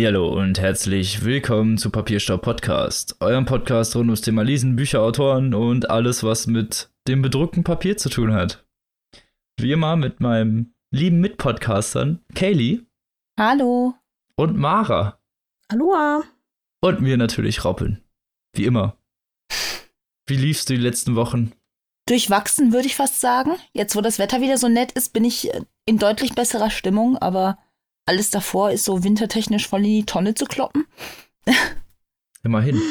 Hallihallo und herzlich willkommen zu Papierstaub Podcast, eurem Podcast rund ums Thema Lesen, Bücher, Autoren und alles, was mit dem bedruckten Papier zu tun hat. Wie immer mit meinem lieben Mitpodcastern Kaylee Hallo. und Mara Aloha. und mir natürlich Robin. Wie immer. Wie liefst du die letzten Wochen? Durchwachsen würde ich fast sagen. Jetzt, wo das Wetter wieder so nett ist, bin ich äh, in deutlich besserer Stimmung, aber alles davor ist so wintertechnisch voll in die Tonne zu kloppen. Immerhin.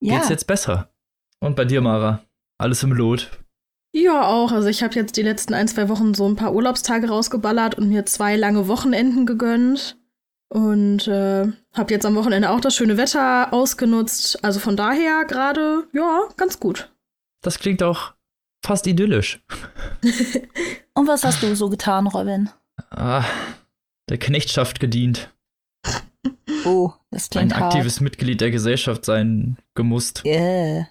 Ja, Geht's jetzt besser? Und bei dir, Mara? Alles im Lot? Ja, auch. Also ich habe jetzt die letzten ein, zwei Wochen so ein paar Urlaubstage rausgeballert und mir zwei lange Wochenenden gegönnt. Und äh, habe jetzt am Wochenende auch das schöne Wetter ausgenutzt. Also von daher gerade, ja, ganz gut. Das klingt auch fast idyllisch. und was hast du so getan, Robin? Ah, der Knechtschaft gedient. Oh, das Ein klingt hart. aktives Mitglied der Gesellschaft sein gemusst. Äh.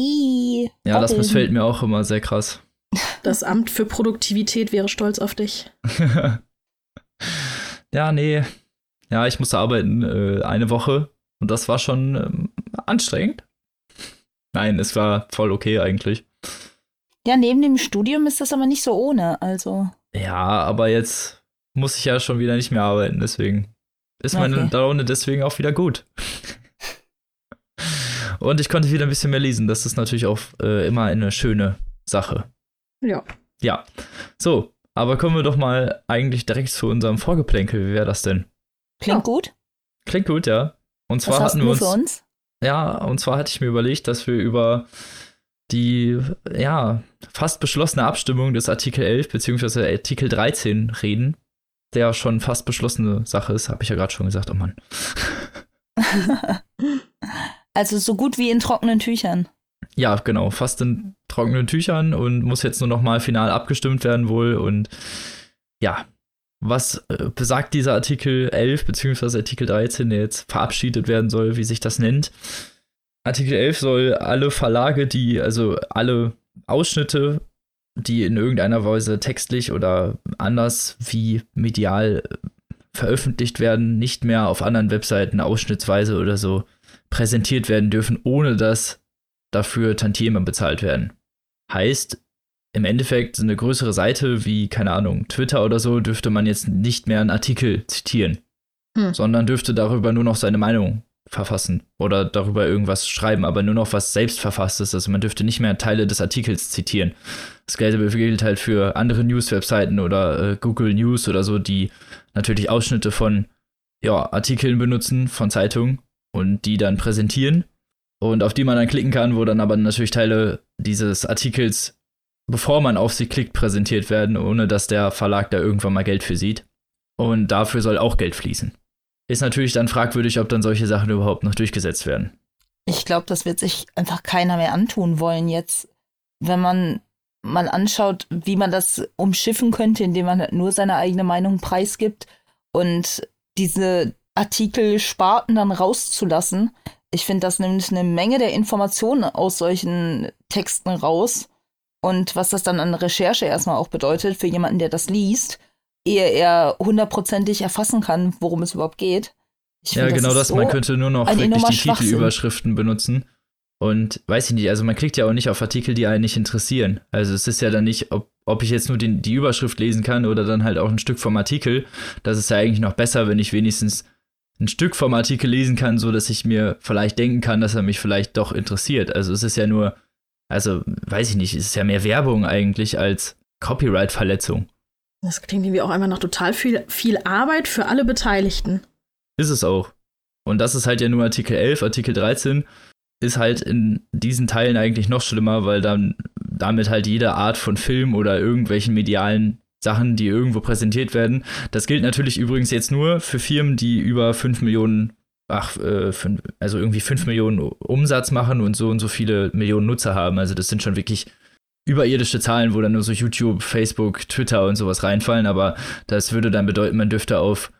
I, Ja, das missfällt mir auch immer sehr krass. Das Amt für Produktivität wäre stolz auf dich. ja, nee. Ja, ich musste arbeiten äh, eine Woche und das war schon ähm, anstrengend. Nein, es war voll okay eigentlich. Ja, neben dem Studium ist das aber nicht so ohne, also. Ja, aber jetzt muss ich ja schon wieder nicht mehr arbeiten, deswegen ist meine Okay. Laune deswegen auch wieder gut. und ich konnte wieder ein bisschen mehr lesen. Das ist natürlich auch äh, immer eine schöne Sache. Ja. Ja. So, aber kommen wir doch mal eigentlich direkt zu unserem Vorgeplänkel. Wie wäre das denn? Klingt Ja. gut. Klingt gut, ja. Und zwar Was hast hatten wir uns, für uns? ja, und zwar hatte ich mir überlegt, dass wir über die ja fast beschlossene Abstimmung des Artikel 11 beziehungsweise Artikel 13 reden, der schon fast beschlossene Sache ist, habe ich ja gerade schon gesagt. Oh Mann. Also so gut wie in trockenen Tüchern. Ja, genau, fast in trockenen Tüchern und muss jetzt nur noch mal final abgestimmt werden wohl und ja, was äh, besagt dieser Artikel 11 beziehungsweise Artikel 13, der jetzt verabschiedet werden soll, wie sich das nennt? Artikel 11 soll alle Verlage, die, also alle Ausschnitte, die in irgendeiner Weise textlich oder anders wie medial äh, veröffentlicht werden, nicht mehr auf anderen Webseiten ausschnittsweise oder so präsentiert werden dürfen, ohne dass dafür Tantieme bezahlt werden. Heißt, im Endeffekt eine größere Seite wie, keine Ahnung, Twitter oder so, dürfte man jetzt nicht mehr einen Artikel zitieren, Hm. sondern dürfte darüber nur noch seine Meinung verfassen oder darüber irgendwas schreiben, aber nur noch was selbst verfasstes. Also man dürfte nicht mehr Teile des Artikels zitieren. Das Gleiche gilt halt für andere News-Webseiten oder äh, Google News oder so, die natürlich Ausschnitte von ja, Artikeln benutzen, von Zeitungen und die dann präsentieren und auf die man dann klicken kann, wo dann aber natürlich Teile dieses Artikels, bevor man auf sie klickt, präsentiert werden, ohne dass der Verlag da irgendwann mal Geld für sieht. Und dafür soll auch Geld fließen. Ist natürlich dann fragwürdig, ob dann solche Sachen überhaupt noch durchgesetzt werden. Ich glaube, das wird sich einfach keiner mehr antun wollen jetzt, wenn man mal anschaut, wie man das umschiffen könnte, indem man halt nur seine eigene Meinung preisgibt und diese Artikelsparten dann rauszulassen. Ich finde, das nimmt eine Menge der Informationen aus solchen Texten raus und was das dann an Recherche erstmal auch bedeutet für jemanden, der das liest, ehe er hundertprozentig erfassen kann, worum es überhaupt geht. Ich ja, find, genau ist das. so man könnte nur noch wirklich die. Titelüberschriften benutzen. Und weiß ich nicht, also man klickt ja auch nicht auf Artikel, die einen nicht interessieren. Also es ist ja dann nicht, ob, ob ich jetzt nur den, die Überschrift lesen kann oder dann halt auch ein Stück vom Artikel. Das ist ja eigentlich noch besser, wenn ich wenigstens ein Stück vom Artikel lesen kann, so dass ich mir vielleicht denken kann, dass er mich vielleicht doch interessiert. Also es ist ja nur, also weiß ich nicht, es ist ja mehr Werbung eigentlich als Copyright-Verletzung. Das klingt irgendwie auch einfach nach total viel, viel Arbeit für alle Beteiligten. Ist es auch. Und das ist halt ja nur Artikel 11, Artikel 13 ist halt in diesen Teilen eigentlich noch schlimmer, weil dann damit halt jede Art von Film oder irgendwelchen medialen Sachen, die irgendwo präsentiert werden. Das gilt natürlich übrigens jetzt nur für Firmen, die über 5 Millionen, ach, äh, fünf, also irgendwie 5 Millionen Umsatz machen und so und so viele Millionen Nutzer haben. Also das sind schon wirklich überirdische Zahlen, wo dann nur so YouTube, Facebook, Twitter und sowas reinfallen, aber das würde dann bedeuten, man dürfte auf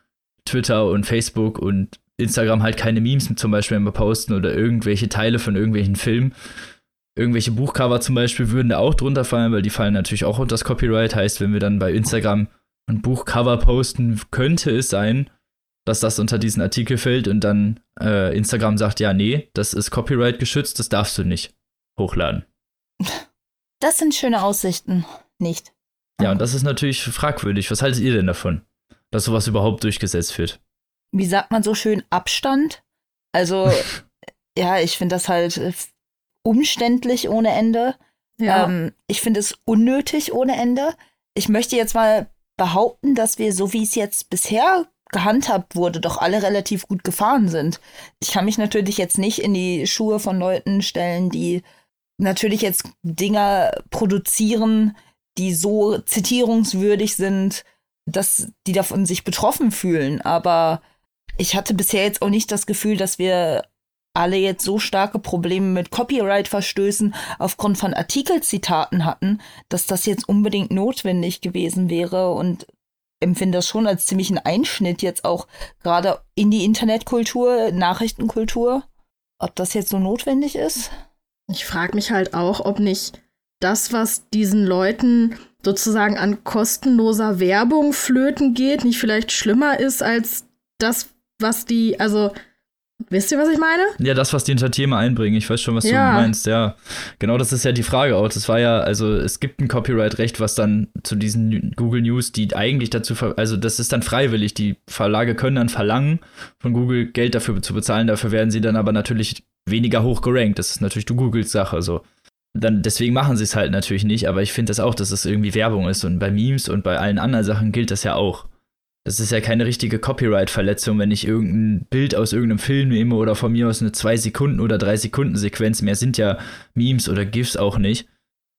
Twitter und Facebook und Instagram halt keine Memes zum Beispiel mehr posten oder irgendwelche Teile von irgendwelchen Filmen. Irgendwelche Buchcover zum Beispiel würden da auch drunter fallen, weil die fallen natürlich auch unter das Copyright. Heißt, wenn wir dann bei Instagram ein Buchcover posten, könnte es sein, dass das unter diesen Artikel fällt und dann äh, Instagram sagt, ja, nee, das ist Copyright geschützt, das darfst du nicht hochladen. Das sind schöne Aussichten, nicht? Ja, und das ist natürlich fragwürdig. Was haltet ihr denn davon, dass sowas überhaupt durchgesetzt wird? Wie sagt man so schön, Abstand? Also, ja, ich finde das halt äh, umständlich ohne Ende. Ja. Ähm, ich finde es unnötig ohne Ende. Ich möchte jetzt mal behaupten, dass wir, so wie es jetzt bisher gehandhabt wurde, doch alle relativ gut gefahren sind. Ich kann mich natürlich jetzt nicht in die Schuhe von Leuten stellen, die natürlich jetzt Dinger produzieren, die so zitierungswürdig sind, dass die davon sich betroffen fühlen. Aber ich hatte bisher jetzt auch nicht das Gefühl, dass wir alle jetzt so starke Probleme mit Copyright-Verstößen aufgrund von Artikelzitaten hatten, dass das jetzt unbedingt notwendig gewesen wäre und empfinde das schon als ziemlich einen Einschnitt jetzt auch gerade in die Internetkultur, Nachrichtenkultur. Ob das jetzt so notwendig ist? Ich frage mich halt auch, ob nicht das, was diesen Leuten sozusagen an kostenloser Werbung flöten geht, nicht vielleicht schlimmer ist als das, was die, also Wisst ihr, was ich meine? Ja, das, was die Entertainer einbringen. Ich weiß schon, was Ja. du meinst. Ja, genau, das ist ja die Frage auch. Das war ja, also es gibt ein Copyright-Recht, was dann zu diesen Google News, die eigentlich dazu, also das ist dann freiwillig. Die Verlage können dann verlangen, von Google Geld dafür zu bezahlen. Dafür werden sie dann aber natürlich weniger hoch gerankt. Das ist natürlich du Googles Sache so. Dann, deswegen machen sie es halt natürlich nicht, aber ich finde das auch, dass es irgendwie Werbung ist. Und bei Memes und bei allen anderen Sachen gilt das ja auch. Das ist ja keine richtige Copyright-Verletzung, wenn ich irgendein Bild aus irgendeinem Film nehme oder von mir aus eine 2 Sekunden oder 3 Sekunden Sequenz. Mehr sind ja Memes oder GIFs auch nicht.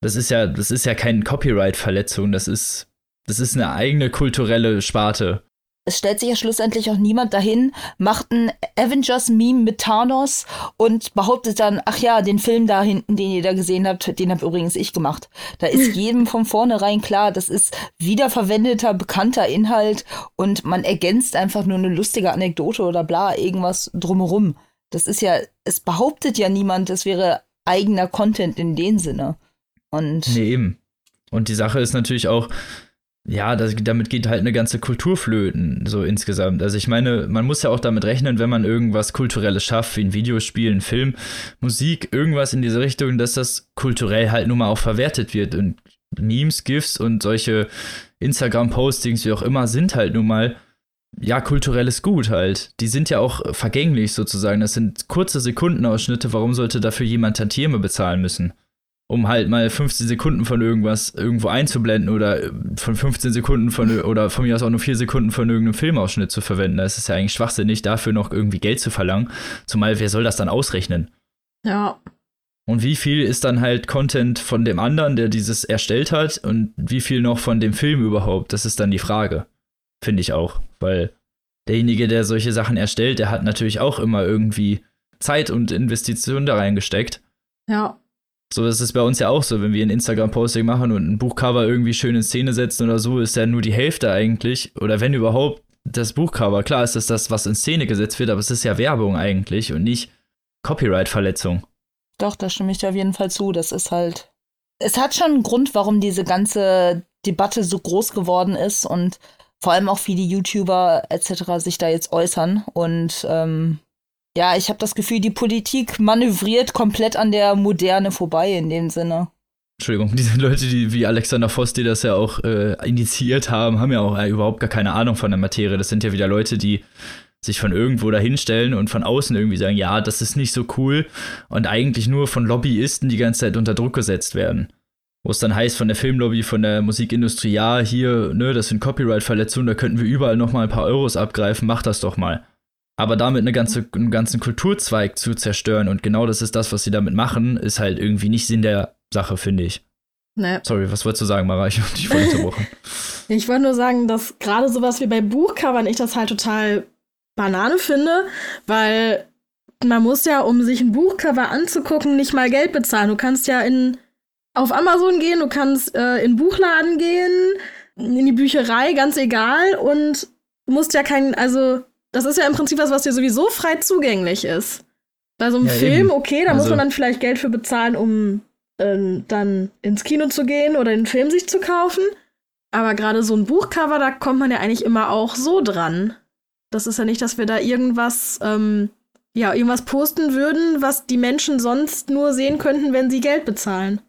Das ist ja, das ist ja keine Copyright-Verletzung. Das ist, das ist eine eigene kulturelle Sparte. Es stellt sich ja schlussendlich auch niemand dahin, macht ein Avengers-Meme mit Thanos und behauptet dann, ach ja, den Film da hinten, den ihr da gesehen habt, den hab übrigens ich gemacht. Da ist jedem von vornherein klar, das ist wiederverwendeter, bekannter Inhalt und man ergänzt einfach nur eine lustige Anekdote oder bla, irgendwas drumherum. Das ist ja, es behauptet ja niemand, das wäre eigener Content in dem Sinne. Und Nee, eben. Und die Sache ist natürlich auch, ja, das, damit geht halt eine ganze Kultur flöten, so insgesamt. Also ich meine, man muss ja auch damit rechnen, wenn man irgendwas Kulturelles schafft, wie ein Videospiel, ein Film, Musik, irgendwas in diese Richtung, dass das kulturell halt nun mal auch verwertet wird. Und Memes, GIFs und solche Instagram-Postings, wie auch immer, sind halt nun mal, ja, kulturelles Gut halt. Die sind ja auch vergänglich sozusagen. Das sind kurze Sekundenausschnitte. Warum sollte dafür jemand Tantieme bezahlen müssen? Um halt mal 15 Sekunden von irgendwas irgendwo einzublenden oder äh, von 15 Sekunden von oder von mir aus auch nur 4 Sekunden von irgendeinem Filmausschnitt zu verwenden. Da ist es ja eigentlich schwachsinnig, dafür noch irgendwie Geld zu verlangen. Zumal, wer soll das dann ausrechnen? Ja. Und wie viel ist dann halt Content von dem anderen, der dieses erstellt hat, und wie viel noch von dem Film überhaupt? Das ist dann die Frage. Finde ich auch. Weil derjenige, der solche Sachen erstellt, der hat natürlich auch immer irgendwie Zeit und Investitionen da reingesteckt. Ja. So, das ist bei uns ja auch so, wenn wir ein Instagram-Posting machen und ein Buchcover irgendwie schön in Szene setzen oder so, ist ja nur die Hälfte eigentlich, oder wenn überhaupt, das Buchcover. Klar ist das das, was in Szene gesetzt wird, aber es ist ja Werbung eigentlich und nicht Copyright-Verletzung. Doch, da stimme ich dir auf jeden Fall zu. Das ist halt. Es hat schon einen Grund, warum diese ganze Debatte so groß geworden ist und vor allem auch viele YouTuber etc. sich da jetzt äußern. Und ähm, ja, ich habe das Gefühl, die Politik manövriert komplett an der Moderne vorbei in dem Sinne. Entschuldigung, diese Leute, die wie Alexander Voss, die das ja auch äh, initiiert haben, haben ja auch äh, überhaupt gar keine Ahnung von der Materie. Das sind ja wieder Leute, die sich von irgendwo dahinstellen und von außen irgendwie sagen, ja, das ist nicht so cool und eigentlich nur von Lobbyisten die ganze Zeit unter Druck gesetzt werden. Wo es dann heißt von der Filmlobby, von der Musikindustrie, ja, hier, ne, das sind Copyright-Verletzungen, da könnten wir überall noch mal ein paar Euros abgreifen, mach das doch mal. Aber damit eine ganze, einen ganzen Kulturzweig zu zerstören und genau das ist das, was sie damit machen, ist halt irgendwie nicht Sinn der Sache, finde ich. Ne. Sorry, was wolltest du sagen, Mara? Ich hab dich voll unterbrochen. Ich wollte nur sagen, dass gerade sowas wie bei Buchcovern ich das halt total Banane finde, weil man muss ja, um sich ein Buchcover anzugucken, nicht mal Geld bezahlen. Du kannst ja in auf Amazon gehen, du kannst äh, in den Buchladen gehen, in die Bücherei, ganz egal und du musst ja kein, also das ist ja im Prinzip was, was dir sowieso frei zugänglich ist. Bei so einem Ja, Film, eben. okay, da muss Also- man dann vielleicht Geld für bezahlen, um ähm, dann ins Kino zu gehen oder den Film sich zu kaufen. Aber gerade so ein Buchcover, da kommt man ja eigentlich immer auch so dran. Das ist ja nicht, dass wir da irgendwas, ähm, ja, irgendwas posten würden, was die Menschen sonst nur sehen könnten, wenn sie Geld bezahlen.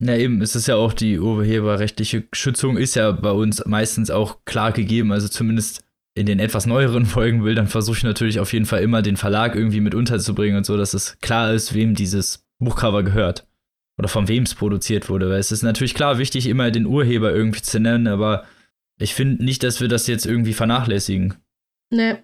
Na eben, es ist ja auch die urheberrechtliche Schützung ist ja bei uns meistens auch klar gegeben, also zumindest in den etwas neueren Folgen will, dann versuche ich natürlich auf jeden Fall immer den Verlag irgendwie mit unterzubringen und so, dass es klar ist, wem dieses Buchcover gehört. Oder von wem es produziert wurde. Weil es ist natürlich klar wichtig, immer den Urheber irgendwie zu nennen, aber ich finde nicht, dass wir das jetzt irgendwie vernachlässigen. Nee.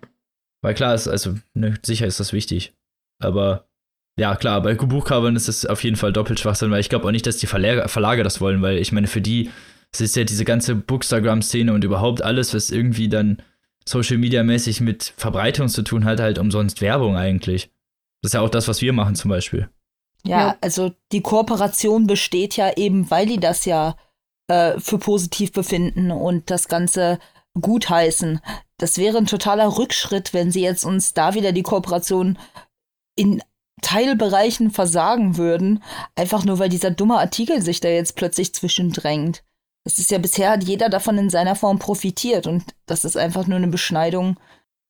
Weil klar ist, also, ne, sicher ist das wichtig. Aber ja, klar, bei Buchcovern ist es auf jeden Fall doppelt Schwachsinn, weil ich glaube auch nicht, dass die Verlage, Verlage das wollen, weil ich meine, für die es ist ja diese ganze Bookstagram-Szene und überhaupt alles, was irgendwie dann Social Media mäßig mit Verbreitung zu tun hat, halt umsonst Werbung eigentlich. Das ist ja auch das, was wir machen zum Beispiel. Ja, ja. also die Kooperation besteht ja eben, weil die das ja äh, für positiv befinden und das Ganze gutheißen. Das wäre ein totaler Rückschritt, wenn sie jetzt uns da wieder die Kooperation in Teilbereichen versagen würden, einfach nur weil dieser dumme Artikel sich da jetzt plötzlich zwischendrängt. Das ist ja bisher hat jeder davon in seiner Form profitiert und das ist einfach nur eine Beschneidung,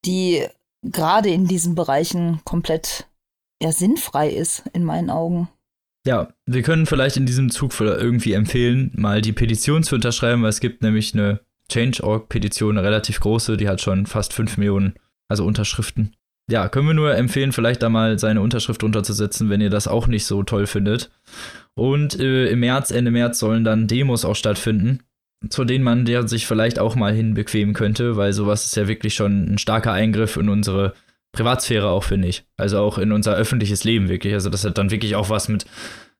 die gerade in diesen Bereichen komplett ja sinnfrei ist in meinen Augen. Ja, wir können vielleicht in diesem Zug irgendwie empfehlen, mal die Petition zu unterschreiben, weil es gibt nämlich eine Change.org-Petition, eine relativ große, die hat schon fast 5 Millionen, also Unterschriften. Ja, können wir nur empfehlen, vielleicht da mal seine Unterschrift runterzusetzen, wenn ihr das auch nicht so toll findet. Und äh, im März, Ende März sollen dann Demos auch stattfinden, zu denen man der sich vielleicht auch mal hinbequemen könnte, weil sowas ist ja wirklich schon ein starker Eingriff in unsere Privatsphäre auch, finde ich. Also auch in unser öffentliches Leben wirklich. Also das hat dann wirklich auch was mit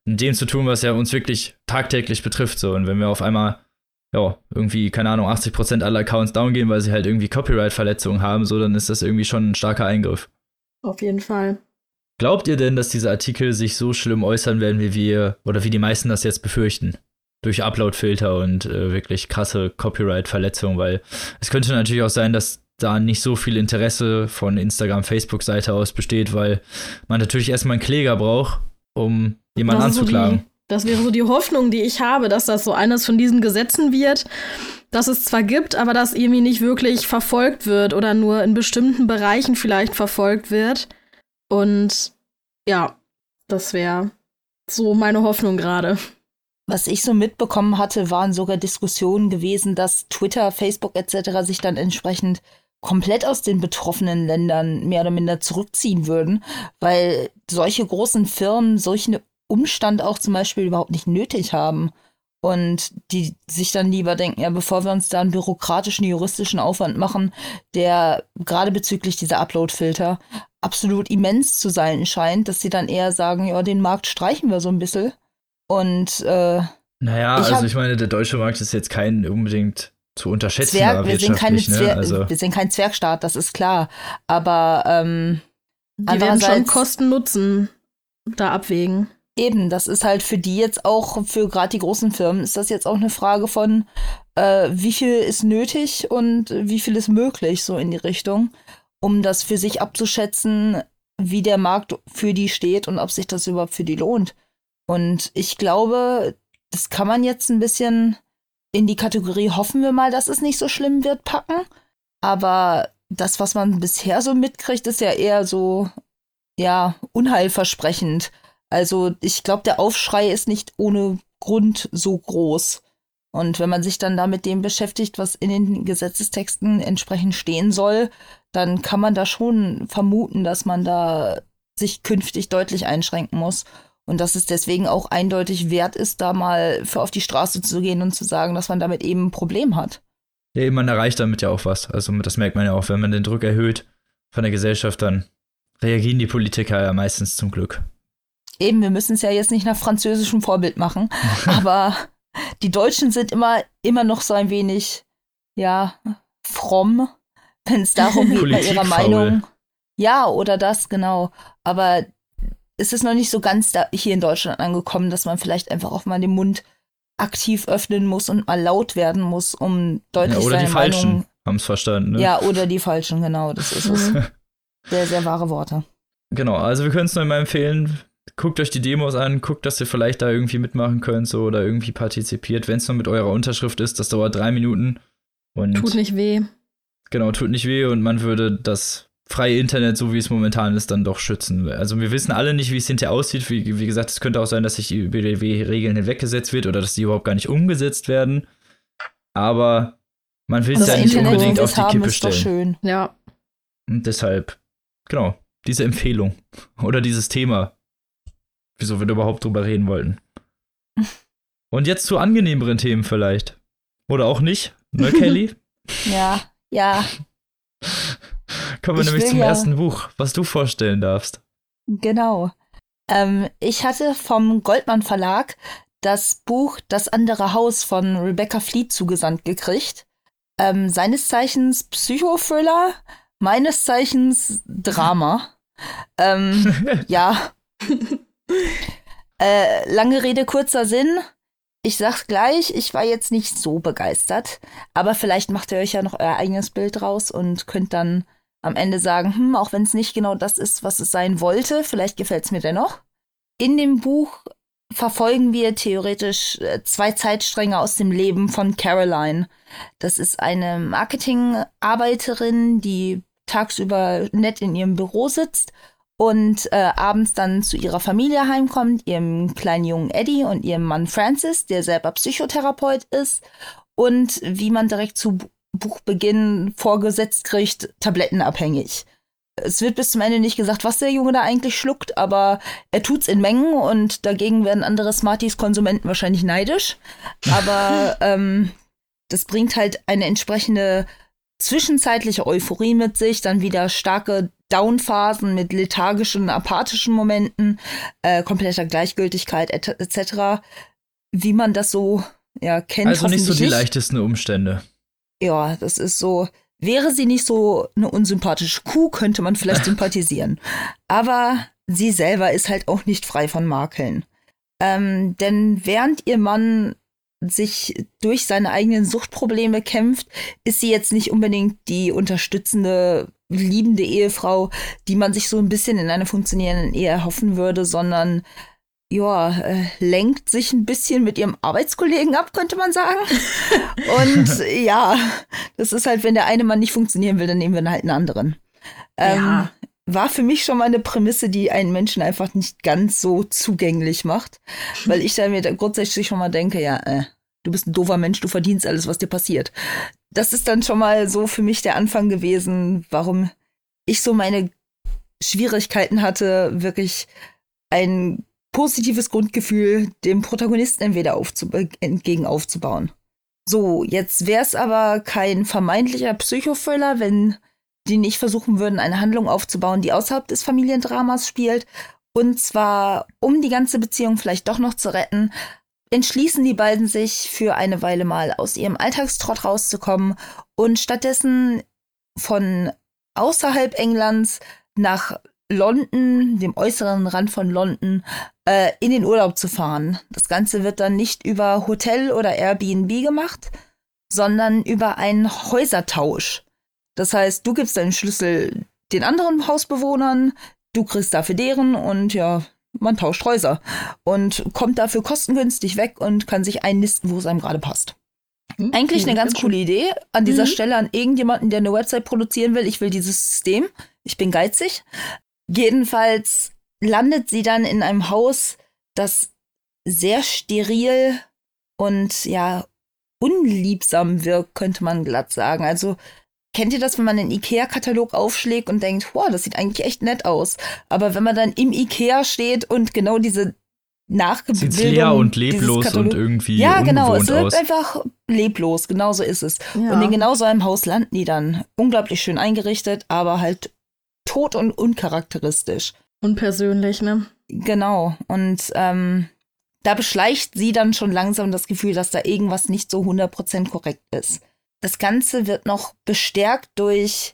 dem zu tun, was ja uns wirklich tagtäglich betrifft. So. Und wenn wir auf einmal, ja, irgendwie, keine Ahnung, 80% aller Accounts down gehen, weil sie halt irgendwie Copyright-Verletzungen haben, so, dann ist das irgendwie schon ein starker Eingriff. Auf jeden Fall. Glaubt ihr denn, dass diese Artikel sich so schlimm äußern werden, wie wir oder wie die meisten das jetzt befürchten? Durch Upload-Filter und äh, wirklich krasse Copyright-Verletzungen, weil es könnte natürlich auch sein, dass da nicht so viel Interesse von Instagram, Facebook-Seite aus besteht, weil man natürlich erstmal einen Kläger braucht, um jemanden anzuklagen. So die, das wäre so die Hoffnung, die ich habe, dass das so eines von diesen Gesetzen wird, dass es zwar gibt, aber das irgendwie nicht wirklich verfolgt wird oder nur in bestimmten Bereichen vielleicht verfolgt wird. Und ja, das wäre so meine Hoffnung gerade. Was ich so mitbekommen hatte, waren sogar Diskussionen gewesen, dass Twitter, Facebook etc. sich dann entsprechend komplett aus den betroffenen Ländern mehr oder minder zurückziehen würden, weil solche großen Firmen solchen Umstand auch zum Beispiel überhaupt nicht nötig haben und die sich dann lieber denken, ja, bevor wir uns da einen bürokratischen, juristischen Aufwand machen, der gerade bezüglich dieser Upload-Filter absolut immens zu sein scheint, dass sie dann eher sagen, ja, den Markt streichen wir so ein bisschen. Und äh, naja, ich also ich meine, der deutsche Markt ist jetzt kein unbedingt zu unterschätzen Zwerg, wir sind keine Zwer ne? also. wir sind kein Zwergstaat, das ist klar. Aber ähm, die werden schon Kosten-Nutzen da abwägen. Eben, das ist halt für die jetzt auch, für gerade die großen Firmen, ist das jetzt auch eine Frage von, äh, wie viel ist nötig und wie viel ist möglich, so in die Richtung, um das für sich abzuschätzen, wie der Markt für die steht und ob sich das überhaupt für die lohnt. Und ich glaube, das kann man jetzt ein bisschen in die Kategorie hoffen wir mal, dass es nicht so schlimm wird, packen. Aber das, was man bisher so mitkriegt, ist ja eher so, ja, unheilversprechend. Also ich glaube, der Aufschrei ist nicht ohne Grund so groß. Und wenn man sich dann da mit dem beschäftigt, was in den Gesetzestexten entsprechend stehen soll, dann kann man da schon vermuten, dass man da sich künftig deutlich einschränken muss. Und dass es deswegen auch eindeutig wert ist, da mal für auf die Straße zu gehen und zu sagen, dass man damit eben ein Problem hat. Ja, man erreicht damit ja auch was. Also das merkt man ja auch, wenn man den Druck erhöht von der Gesellschaft, dann reagieren die Politiker ja meistens zum Glück eben, wir müssen es ja jetzt nicht nach französischem Vorbild machen, aber die Deutschen sind immer, immer noch so ein wenig, ja, fromm, wenn es darum geht, bei ihrer Meinung. Ja, oder das, genau. Aber es ist noch nicht so ganz da hier in Deutschland angekommen, dass man vielleicht einfach auch mal den Mund aktiv öffnen muss und mal laut werden muss, um deutlich ja, oder seine die Falschen haben es verstanden. Ne? Ja, oder die Falschen, genau, das ist es. sehr, sehr wahre Worte. Genau, also wir können es nur immer empfehlen, guckt euch die Demos an, guckt, dass ihr vielleicht da irgendwie mitmachen könnt so, oder irgendwie partizipiert. Wenn es nur mit eurer Unterschrift ist, das dauert drei Minuten. Und Tut nicht weh. Genau, tut nicht weh und man würde das freie Internet, so wie es momentan ist, dann doch schützen. Also wir wissen alle nicht, wie es hinterher aussieht. Wie, wie gesagt, es könnte auch sein, dass sich die BDW-Regeln hinweggesetzt wird oder dass die überhaupt gar nicht umgesetzt werden. Aber man will es ja nicht Internet, unbedingt auf die Kippe stellen. Schön. Ja. Und deshalb, genau, diese Empfehlung oder dieses Thema, wieso wir überhaupt drüber reden wollten. Und jetzt zu angenehmeren Themen vielleicht. Oder auch nicht, ne, Kelly? ja, ja. Kommen wir ich nämlich zum ja, ersten Buch, was du vorstellen darfst. Genau. Ähm, ich hatte vom Goldmann Verlag das Buch Das andere Haus von Rebecca Fleet zugesandt gekriegt. Ähm, seines Zeichens Psychothriller, meines Zeichens Drama. ähm, ja. Äh, lange Rede, kurzer Sinn. Ich sag's gleich, ich war jetzt nicht so begeistert, aber vielleicht macht ihr euch ja noch euer eigenes Bild raus und könnt dann am Ende sagen, hm, auch wenn es nicht genau das ist, was es sein wollte, vielleicht gefällt es mir dennoch. In dem Buch verfolgen wir theoretisch äh, zwei Zeitstränge aus dem Leben von Caroline. Das ist eine Marketingarbeiterin, die tagsüber nett in ihrem Büro sitzt und äh, abends dann zu ihrer Familie heimkommt, ihrem kleinen Jungen Eddie und ihrem Mann Francis, der selber Psychotherapeut ist und wie man direkt zu Buchbeginn vorgesetzt kriegt, tablettenabhängig. Es wird bis zum Ende nicht gesagt, was der Junge da eigentlich schluckt, aber er tut's in Mengen und dagegen werden andere Smarties-Konsumenten wahrscheinlich neidisch. Aber ähm, das bringt halt eine entsprechende zwischenzeitliche Euphorie mit sich, dann wieder starke Downphasen mit lethargischen, apathischen Momenten, äh, kompletter Gleichgültigkeit etc. Wie man das so ja kennt. Also nicht so die leichtesten Umstände ja, das ist so, wäre sie nicht so eine unsympathische Kuh, könnte man vielleicht sympathisieren. Aber sie selber ist halt auch nicht frei von Makeln. Ähm, denn während ihr Mann sich durch seine eigenen Suchtprobleme kämpft, ist sie jetzt nicht unbedingt die unterstützende, liebende Ehefrau, die man sich so ein bisschen in einer funktionierenden Ehe erhoffen würde, sondern ja, äh, lenkt sich ein bisschen mit ihrem Arbeitskollegen ab, könnte man sagen. Und ja, das ist halt, wenn der eine Mann nicht funktionieren will, dann nehmen wir halt einen anderen. Ähm, ja. War für mich schon mal eine Prämisse, die einen Menschen einfach nicht ganz so zugänglich macht, weil ich da mir grundsätzlich schon mal denke, ja, äh, du bist ein doofer Mensch, du verdienst alles, was dir passiert. Das ist dann schon mal so für mich der Anfang gewesen, warum ich so meine Schwierigkeiten hatte, wirklich ein positives Grundgefühl dem Protagonisten entweder aufzub entgegen aufzubauen. So, jetzt wäre es aber kein vermeintlicher Psychothriller, wenn die nicht versuchen würden, eine Handlung aufzubauen, die außerhalb des Familiendramas spielt. Und zwar, um die ganze Beziehung vielleicht doch noch zu retten, entschließen die beiden sich für eine Weile mal aus ihrem Alltagstrott rauszukommen und stattdessen von außerhalb Englands nach London, dem äußeren Rand von London, äh, in den Urlaub zu fahren. Das Ganze wird dann nicht über Hotel oder Airbnb gemacht, sondern über einen Häusertausch. Das heißt, du gibst deinen Schlüssel den anderen Hausbewohnern, du kriegst dafür deren und ja, man tauscht Häuser und kommt dafür kostengünstig weg und kann sich einnisten, wo es einem gerade passt. Hm, Eigentlich eine ganz coole Idee. An dieser mhm. Stelle an irgendjemanden, der eine Website produzieren will. Ich will dieses System. Ich bin geizig. Jedenfalls landet sie dann in einem Haus, das sehr steril und ja unliebsam wirkt, könnte man glatt sagen. Also kennt ihr das, wenn man einen IKEA-Katalog aufschlägt und denkt, wow, das sieht eigentlich echt nett aus. Aber wenn man dann im IKEA steht und genau diese Nachgebildung. Sieht leer und leblos und irgendwie. Ja, genau. Es wirkt aus. einfach leblos. Genauso ist es. Ja. Und in genau so einem Haus landen die dann. Unglaublich schön eingerichtet, aber halt tot und uncharakteristisch. Unpersönlich, ne? Genau. Und ähm, da beschleicht sie dann schon langsam das Gefühl, dass da irgendwas nicht so 100% korrekt ist. Das Ganze wird noch bestärkt durch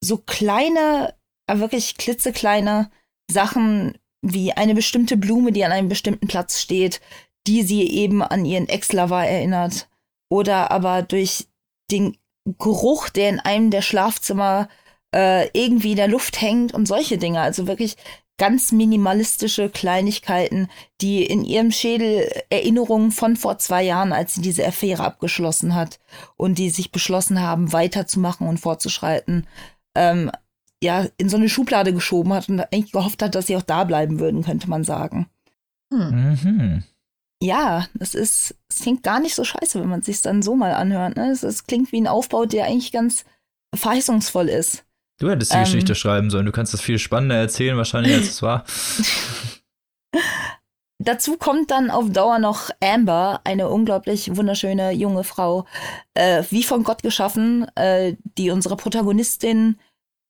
so kleine, wirklich klitzekleine Sachen wie eine bestimmte Blume, die an einem bestimmten Platz steht, die sie eben an ihren Ex-Lover erinnert. Oder aber durch den Geruch, der in einem der Schlafzimmer äh, irgendwie in der Luft hängt und solche Dinge. Also wirklich ganz minimalistische Kleinigkeiten, die in ihrem Schädel Erinnerungen von vor zwei Jahren, als sie diese Affäre abgeschlossen hat und die sich beschlossen haben, weiterzumachen und fortzuschreiten, ähm, ja, in so eine Schublade geschoben hat und eigentlich gehofft hat, dass sie auch da bleiben würden, könnte man sagen. Hm. Mhm. Ja, das ist, es klingt gar nicht so scheiße, wenn man es sich dann so mal anhört. Ne? Es, es klingt wie ein Aufbau, der eigentlich ganz verheißungsvoll ist. Du hättest die ähm, Geschichte schreiben sollen. Du kannst das viel spannender erzählen, wahrscheinlich, als es war. Dazu kommt dann auf Dauer noch Amber, eine unglaublich wunderschöne junge Frau, äh, wie von Gott geschaffen, äh, die unsere Protagonistin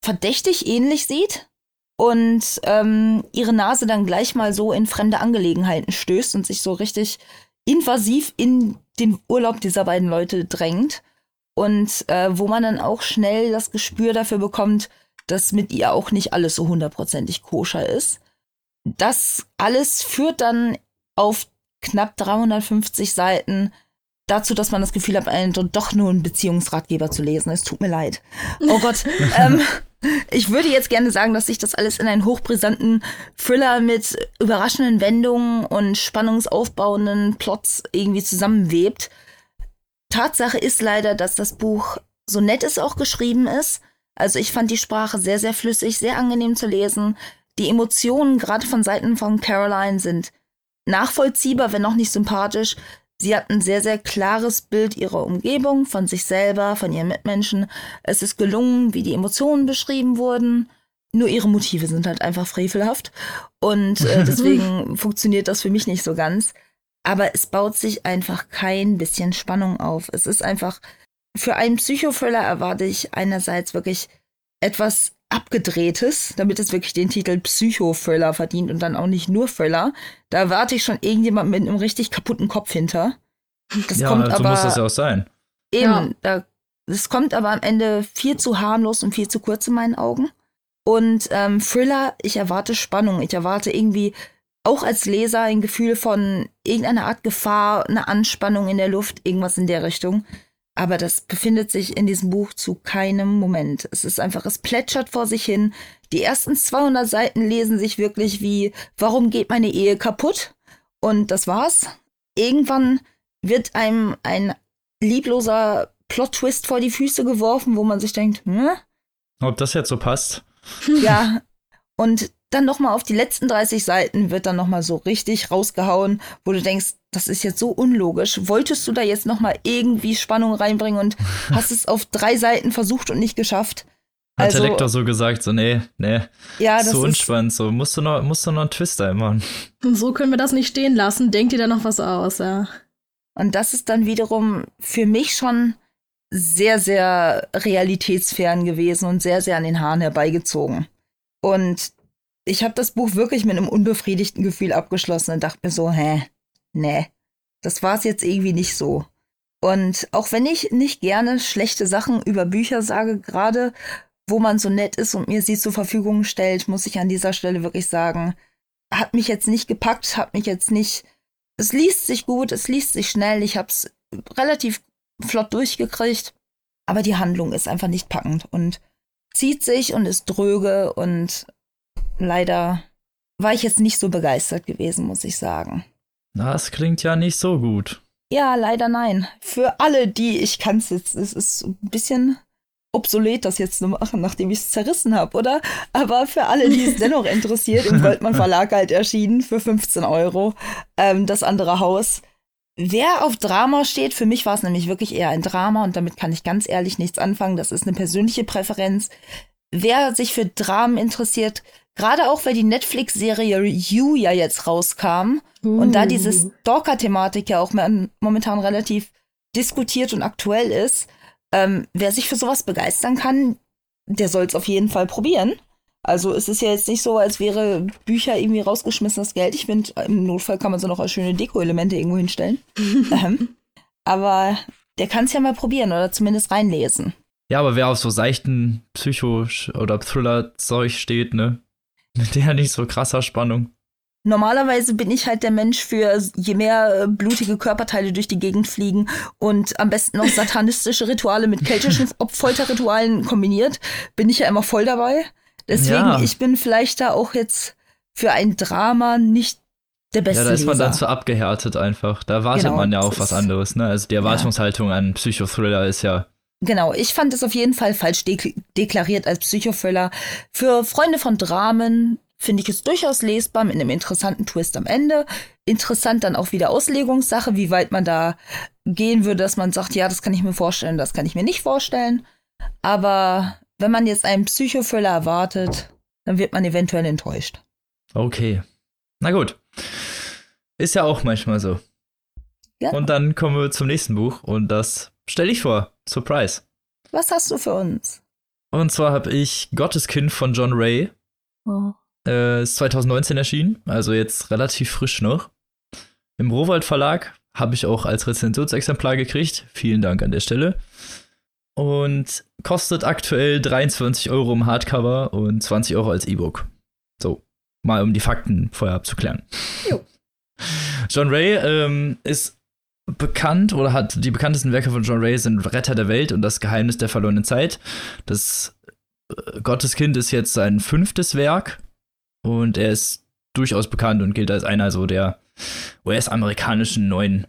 verdächtig ähnlich sieht und ähm, ihre Nase dann gleich mal so in fremde Angelegenheiten stößt und sich so richtig invasiv in den Urlaub dieser beiden Leute drängt und äh, wo man dann auch schnell das Gespür dafür bekommt, dass mit ihr auch nicht alles so hundertprozentig koscher ist. Das alles führt dann auf knapp 350 Seiten dazu, dass man das Gefühl hat, einen doch nur einen Beziehungsratgeber zu lesen. Es tut mir leid. Oh Gott. ähm, ich würde jetzt gerne sagen, dass sich das alles in einen hochbrisanten Thriller mit überraschenden Wendungen und spannungsaufbauenden Plots irgendwie zusammenwebt. Tatsache ist leider, dass das Buch so nett es auch geschrieben ist. Also ich fand die Sprache sehr, sehr flüssig, sehr angenehm zu lesen. Die Emotionen, gerade von Seiten von Caroline, sind nachvollziehbar, wenn auch nicht sympathisch. Sie hat ein sehr, sehr klares Bild ihrer Umgebung, von sich selber, von ihren Mitmenschen. Es ist gelungen, wie die Emotionen beschrieben wurden. Nur ihre Motive sind halt einfach frevelhaft. Und äh, deswegen funktioniert das für mich nicht so ganz aber es baut sich einfach kein bisschen Spannung auf. Es ist einfach, für einen Psychothriller erwarte ich einerseits wirklich etwas abgedrehtes, damit es wirklich den Titel Psychothriller verdient und dann auch nicht nur Thriller. Da erwarte ich schon irgendjemand mit einem richtig kaputten Kopf hinter. Das ja, kommt so aber, muss das ja auch sein. Eben, ja. da, das kommt aber am Ende viel zu harmlos und viel zu kurz in meinen Augen. Und ähm, Thriller, ich erwarte Spannung. Ich erwarte irgendwie auch als Leser ein Gefühl von irgendeiner Art Gefahr, eine Anspannung in der Luft, irgendwas in der Richtung. Aber das befindet sich in diesem Buch zu keinem Moment. Es ist einfach, es plätschert vor sich hin. Die ersten 200 Seiten lesen sich wirklich wie, warum geht meine Ehe kaputt? Und das war's. Irgendwann wird einem ein liebloser Plot-Twist vor die Füße geworfen, wo man sich denkt, hm? Ob das jetzt so passt? Ja. Und dann noch mal auf die letzten 30 Seiten wird dann noch mal so richtig rausgehauen, wo du denkst, das ist jetzt so unlogisch. Wolltest du da jetzt noch mal irgendwie Spannung reinbringen und hast es auf drei Seiten versucht und nicht geschafft? Hat also, der Lektor so gesagt, so, nee, nee, ja, das so unspannend, so, musst du noch, musst du noch einen Twister machen. So können wir das nicht stehen lassen, denkt ihr da noch was aus, ja. Und das ist dann wiederum für mich schon sehr, sehr realitätsfern gewesen und sehr, sehr an den Haaren herbeigezogen. Und ich habe das Buch wirklich mit einem unbefriedigten Gefühl abgeschlossen und dachte mir so, hä, nee, das war es jetzt irgendwie nicht so. Und auch wenn ich nicht gerne schlechte Sachen über Bücher sage, gerade wo man so nett ist und mir sie zur Verfügung stellt, muss ich an dieser Stelle wirklich sagen, hat mich jetzt nicht gepackt, hat mich jetzt nicht. Es liest sich gut, es liest sich schnell, ich habe es relativ flott durchgekriegt, aber die Handlung ist einfach nicht packend und zieht sich und ist dröge und leider war ich jetzt nicht so begeistert gewesen, muss ich sagen. Das klingt ja nicht so gut. Ja, leider nein. Für alle, die ich kann es jetzt, es ist ein bisschen obsolet, das jetzt zu machen, nachdem ich es zerrissen habe, oder? Aber für alle, die es dennoch interessiert, im Goldmann Verlag halt erschienen für 15 Euro, ähm, das andere Haus. Wer auf Drama steht, für mich war es nämlich wirklich eher ein Drama und damit kann ich ganz ehrlich nichts anfangen. Das ist eine persönliche Präferenz. Wer sich für Dramen interessiert, Gerade auch, weil die Netflix-Serie You ja jetzt rauskam uh. und da diese uh. Stalker-Thematik ja auch momentan relativ diskutiert und aktuell ist. Ähm, wer sich für sowas begeistern kann, der soll es auf jeden Fall probieren. Also es ist ja jetzt nicht so, als wäre Bücher irgendwie rausgeschmissenes Geld. Ich finde, im Notfall kann man so noch als schöne Deko-Elemente irgendwo hinstellen. ähm, aber der kann es ja mal probieren oder zumindest reinlesen. Ja, aber wer auf so seichten Psycho- oder Thriller-Zeug steht, ne, mit der nicht so krasser Spannung. normalerweise bin ich halt der Mensch für je mehr äh, blutige Körperteile durch die Gegend fliegen und am besten noch satanistische Rituale mit keltischen Folterritualen kombiniert, bin ich ja immer voll dabei. Deswegen, ja. ich bin vielleicht da auch jetzt für ein Drama nicht der beste. Ja, da ist man Leser. dann zu abgehärtet einfach. Da erwartet genau, man ja auch was anderes, ne? Also die Erwartungshaltung ja. an Psychothriller ist ja. Genau, ich fand es auf jeden Fall falsch de deklariert als Psychothriller. Für Freunde von Dramen finde ich es durchaus lesbar mit einem interessanten Twist am Ende. Interessant dann auch wieder Auslegungssache, wie weit man da gehen würde, dass man sagt, ja, das kann ich mir vorstellen, das kann ich mir nicht vorstellen. Aber wenn man jetzt einen Psychothriller erwartet, dann wird man eventuell enttäuscht. Okay. Na gut. Ist ja auch manchmal so. Ja. Und dann kommen wir zum nächsten Buch und das stelle ich vor. Surprise. Was hast du für uns? Und zwar habe ich Gotteskind von John Ray. Oh. Äh, ist 2019 erschienen, also jetzt relativ frisch noch. Im Rowold Verlag habe ich auch als Rezensionsexemplar gekriegt. Vielen Dank an der Stelle. Und kostet aktuell 23 Euro im Hardcover und 20 Euro als E-Book. So, mal um die Fakten vorher abzuklären. Jo. John Ray ähm, ist bekannt oder hat die bekanntesten Werke von John Ray sind Retter der Welt und das Geheimnis der verlorenen Zeit. Das äh, Gotteskind ist jetzt sein fünftes Werk und er ist durchaus bekannt und gilt als einer so der US-amerikanischen neuen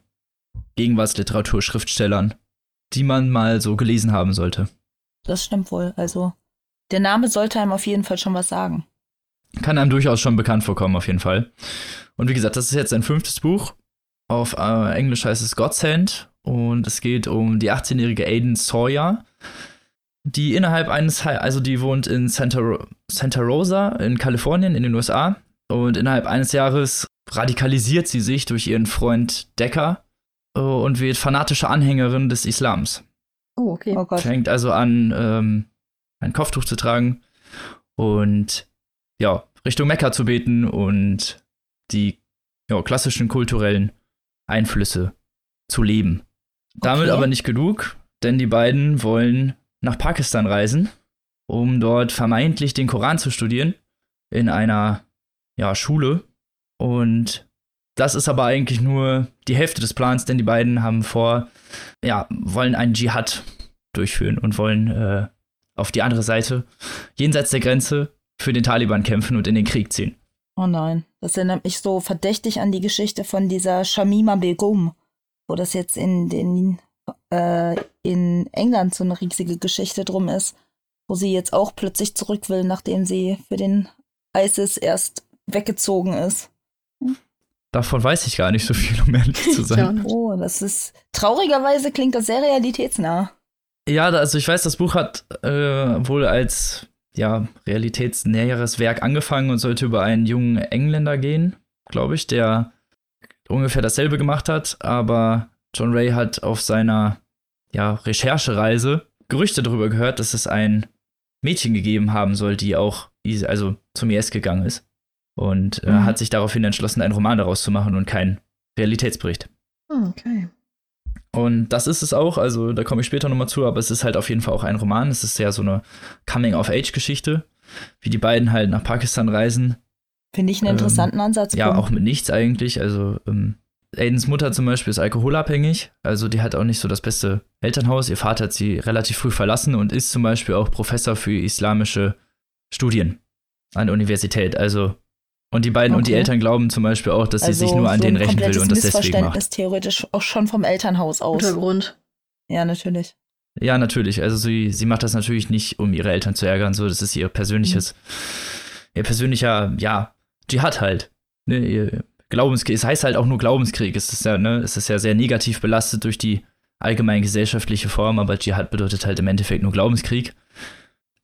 Gegenwartsliteratur-Schriftstellern, die man mal so gelesen haben sollte. Das stimmt wohl. Also der Name sollte einem auf jeden Fall schon was sagen. Kann einem durchaus schon bekannt vorkommen, auf jeden Fall. Und wie gesagt, das ist jetzt sein fünftes Buch. Auf äh, Englisch heißt es God's Hand. Und es geht um die 18-jährige Aiden Sawyer, die innerhalb eines, also die wohnt in Santa, Santa Rosa in Kalifornien in den USA. Und innerhalb eines Jahres radikalisiert sie sich durch ihren Freund Decker äh, und wird fanatische Anhängerin des Islams. Oh, okay. Oh Gott. Fängt also an, ähm, ein Kopftuch zu tragen und ja, Richtung Mekka zu beten und die ja, klassischen kulturellen Einflüsse zu leben. Damit okay. aber nicht genug, denn die beiden wollen nach Pakistan reisen, um dort vermeintlich den Koran zu studieren in einer ja, Schule. Und das ist aber eigentlich nur die Hälfte des Plans, denn die beiden haben vor, ja, wollen einen Dschihad durchführen und wollen äh, auf die andere Seite, jenseits der Grenze, für den Taliban kämpfen und in den Krieg ziehen. Oh nein, das erinnert mich so verdächtig an die Geschichte von dieser Shamima Begum, wo das jetzt in den äh, in England so eine riesige Geschichte drum ist, wo sie jetzt auch plötzlich zurück will, nachdem sie für den ISIS erst weggezogen ist. Hm? Davon weiß ich gar nicht so viel, um ehrlich zu sein. oh, das ist traurigerweise klingt das sehr realitätsnah. Ja, also ich weiß, das Buch hat äh, wohl als ja, realitätsnäheres Werk angefangen und sollte über einen jungen Engländer gehen, glaube ich, der ungefähr dasselbe gemacht hat, aber John Ray hat auf seiner ja, Recherchereise Gerüchte darüber gehört, dass es ein Mädchen gegeben haben soll, die auch also zum IS gegangen ist. Und äh, mhm. hat sich daraufhin entschlossen, einen Roman daraus zu machen und keinen Realitätsbericht. Ah, okay. Und das ist es auch, also da komme ich später nochmal zu, aber es ist halt auf jeden Fall auch ein Roman. Es ist ja so eine Coming-of-Age-Geschichte, wie die beiden halt nach Pakistan reisen. Finde ich einen interessanten ähm, Ansatz. Ja, auch mit nichts eigentlich. Also ähm, Aidens Mutter zum Beispiel ist alkoholabhängig, also die hat auch nicht so das beste Elternhaus. Ihr Vater hat sie relativ früh verlassen und ist zum Beispiel auch Professor für islamische Studien an der Universität. Also und die beiden okay. und die Eltern glauben zum Beispiel auch, dass also sie sich also nur an so denen rächen will und das deswegen macht. ist theoretisch auch schon vom Elternhaus aus. Untergrund. Ja, natürlich. Ja, natürlich. Also sie, sie macht das natürlich nicht, um ihre Eltern zu ärgern. So, das ist ihr persönliches, mhm. ihr persönlicher, ja, Dschihad halt. Ne, ihr Glaubenskrieg. Es heißt halt auch nur Glaubenskrieg. Es ist ja, ne, es ist ja sehr negativ belastet durch die allgemein gesellschaftliche Form, aber Dschihad bedeutet halt im Endeffekt nur Glaubenskrieg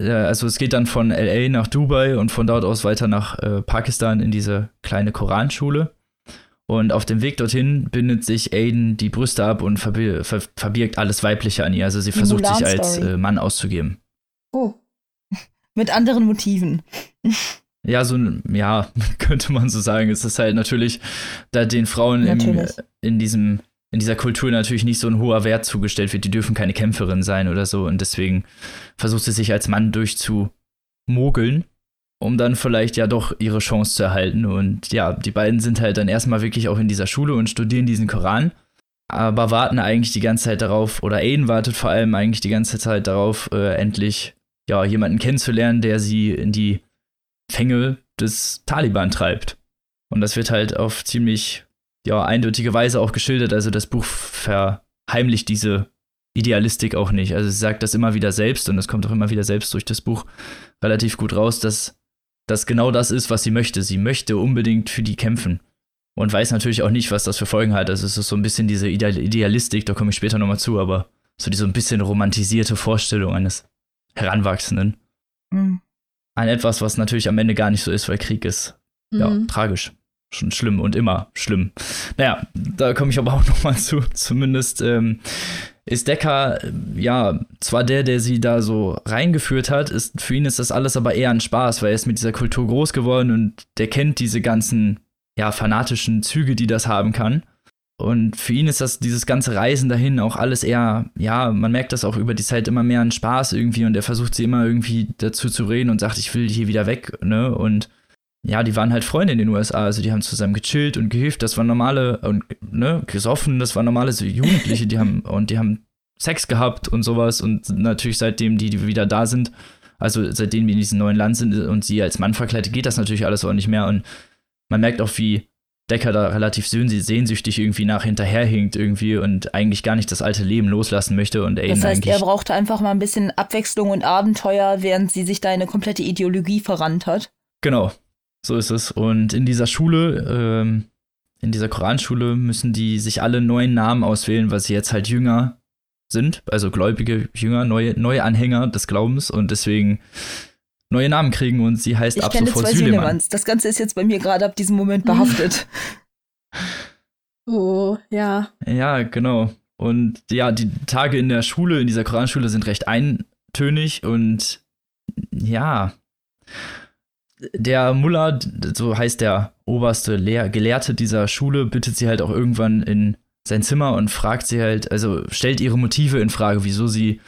also es geht dann von LA nach Dubai und von dort aus weiter nach äh, Pakistan in diese kleine Koranschule. Und auf dem Weg dorthin bindet sich Aiden die Brüste ab und verbi ver verbirgt alles Weibliche an ihr. Also sie versucht sich als äh, Mann auszugeben. Oh. Mit anderen Motiven. Ja, so ja, könnte man so sagen. Es ist halt natürlich, da den Frauen im, in diesem in dieser Kultur natürlich nicht so ein hoher Wert zugestellt wird. Die dürfen keine Kämpferin sein oder so. Und deswegen versucht sie sich als Mann durchzumogeln. um dann vielleicht ja doch ihre Chance zu erhalten. Und ja, die beiden sind halt dann erstmal wirklich auch in dieser Schule und studieren diesen Koran, aber warten eigentlich die ganze Zeit darauf, oder Aiden wartet vor allem eigentlich die ganze Zeit darauf, äh, endlich ja, jemanden kennenzulernen, der sie in die Fänge des Taliban treibt. Und das wird halt auf ziemlich ja, eindeutige Weise auch geschildert. Also das Buch verheimlicht diese Idealistik auch nicht. Also sie sagt das immer wieder selbst und es kommt auch immer wieder selbst durch das Buch relativ gut raus, dass das genau das ist, was sie möchte. Sie möchte unbedingt für die kämpfen und weiß natürlich auch nicht, was das für Folgen hat. Also es ist so ein bisschen diese Idealistik, da komme ich später nochmal zu, aber so diese ein bisschen romantisierte Vorstellung eines Heranwachsenden. Mhm. An etwas, was natürlich am Ende gar nicht so ist, weil Krieg ist mhm. ja tragisch. Schon schlimm und immer schlimm. Naja, da komme ich aber auch nochmal zu. Zumindest ähm, ist Decker, ja, zwar der, der sie da so reingeführt hat, ist, für ihn ist das alles aber eher ein Spaß, weil er ist mit dieser Kultur groß geworden und der kennt diese ganzen, ja, fanatischen Züge, die das haben kann. Und für ihn ist das, dieses ganze Reisen dahin auch alles eher, ja, man merkt das auch über die Zeit immer mehr ein Spaß irgendwie und er versucht sie immer irgendwie dazu zu reden und sagt, ich will hier wieder weg, ne? Und ja, die waren halt Freunde in den USA, also die haben zusammen gechillt und gehilft, das waren normale, und, ne, gesoffen, das waren normale so Jugendliche, die haben, und die haben Sex gehabt und sowas. Und natürlich seitdem die, die wieder da sind, also seitdem wir in diesem neuen Land sind und sie als Mann verkleidet, geht das natürlich alles auch nicht mehr. Und man merkt auch, wie Decker da relativ sehnsüchtig irgendwie nach hinterherhinkt irgendwie und eigentlich gar nicht das alte Leben loslassen möchte und Aiden Das heißt, er brauchte einfach mal ein bisschen Abwechslung und Abenteuer, während sie sich da eine komplette Ideologie verrannt hat. Genau, so ist es. Und in dieser Schule, ähm, in dieser Koranschule müssen die sich alle neuen Namen auswählen, weil sie jetzt halt jünger sind, also gläubige Jünger, neue, neue Anhänger des Glaubens und deswegen neue Namen kriegen und sie heißt ich ab kenne sofort zwei Süleyman. Das Ganze ist jetzt bei mir gerade ab diesem Moment behaftet. oh, ja. Ja, genau. Und ja, die Tage in der Schule, in dieser Koranschule sind recht eintönig und ja, der Mullah, so heißt der oberste Lehr Gelehrte dieser Schule, bittet sie halt auch irgendwann in sein Zimmer und fragt sie halt, also stellt ihre Motive in Frage, wieso sie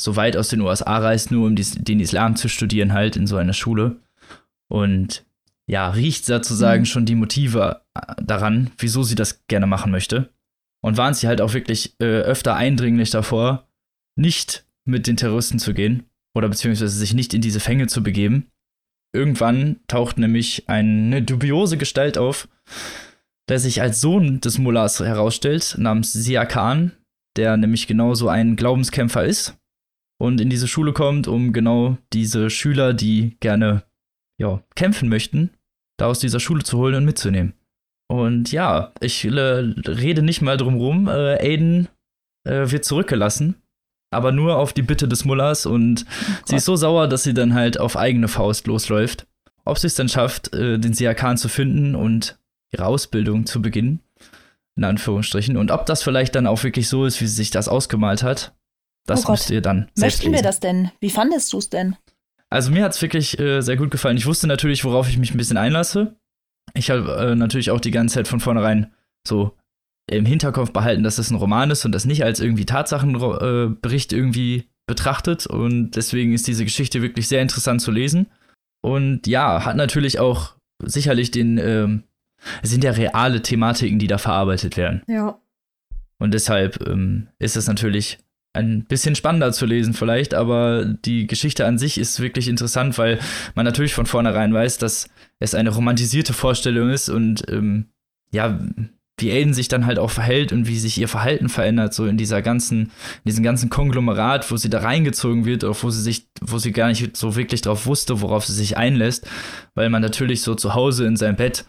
so weit aus den USA reist, nur um den Islam zu studieren, halt in so einer Schule. Und ja, riecht sozusagen mhm. schon die Motive äh, daran, wieso sie das gerne machen möchte. Und warnt sie halt auch wirklich äh, öfter eindringlich davor, nicht mit den Terroristen zu gehen oder beziehungsweise sich nicht in diese Fänge zu begeben. Irgendwann taucht nämlich eine dubiose Gestalt auf, der sich als Sohn des Mullahs herausstellt, namens Sia Khan, der nämlich genauso ein Glaubenskämpfer ist und in diese Schule kommt, um genau diese Schüler, die gerne ja, kämpfen möchten, da aus dieser Schule zu holen und mitzunehmen. Und ja, ich äh, rede nicht mal drum rum. Äh, Aiden äh, wird zurückgelassen, aber nur auf die Bitte des Mullers und oh sie ist so sauer, dass sie dann halt auf eigene Faust losläuft. Ob sie es dann schafft, äh, den Siakan zu finden und ihre Ausbildung zu beginnen, in Anführungsstrichen, und ob das vielleicht dann auch wirklich so ist, wie sie sich das ausgemalt hat, das oh müsst ihr dann selbst Möchten wir das denn? Wie fandest du es denn? Also mir hat es wirklich äh, sehr gut gefallen. Ich wusste natürlich, worauf ich mich ein bisschen einlasse. Ich habe äh, natürlich auch die ganze Zeit von vornherein so im Hinterkopf behalten, dass es ein Roman ist und das nicht als irgendwie Tatsachenbericht irgendwie betrachtet. Und deswegen ist diese Geschichte wirklich sehr interessant zu lesen. Und ja, hat natürlich auch sicherlich den, ähm, es sind ja reale Thematiken, die da verarbeitet werden. Ja. Und deshalb ähm, ist es natürlich ein bisschen spannender zu lesen vielleicht, aber die Geschichte an sich ist wirklich interessant, weil man natürlich von vornherein weiß, dass es eine romantisierte Vorstellung ist und ähm, ja, wie Aiden sich dann halt auch verhält und wie sich ihr Verhalten verändert, so in dieser ganzen, in diesem ganzen Konglomerat, wo sie da reingezogen wird, auch wo sie sich, wo sie gar nicht so wirklich drauf wusste, worauf sie sich einlässt, weil man natürlich so zu Hause in seinem Bett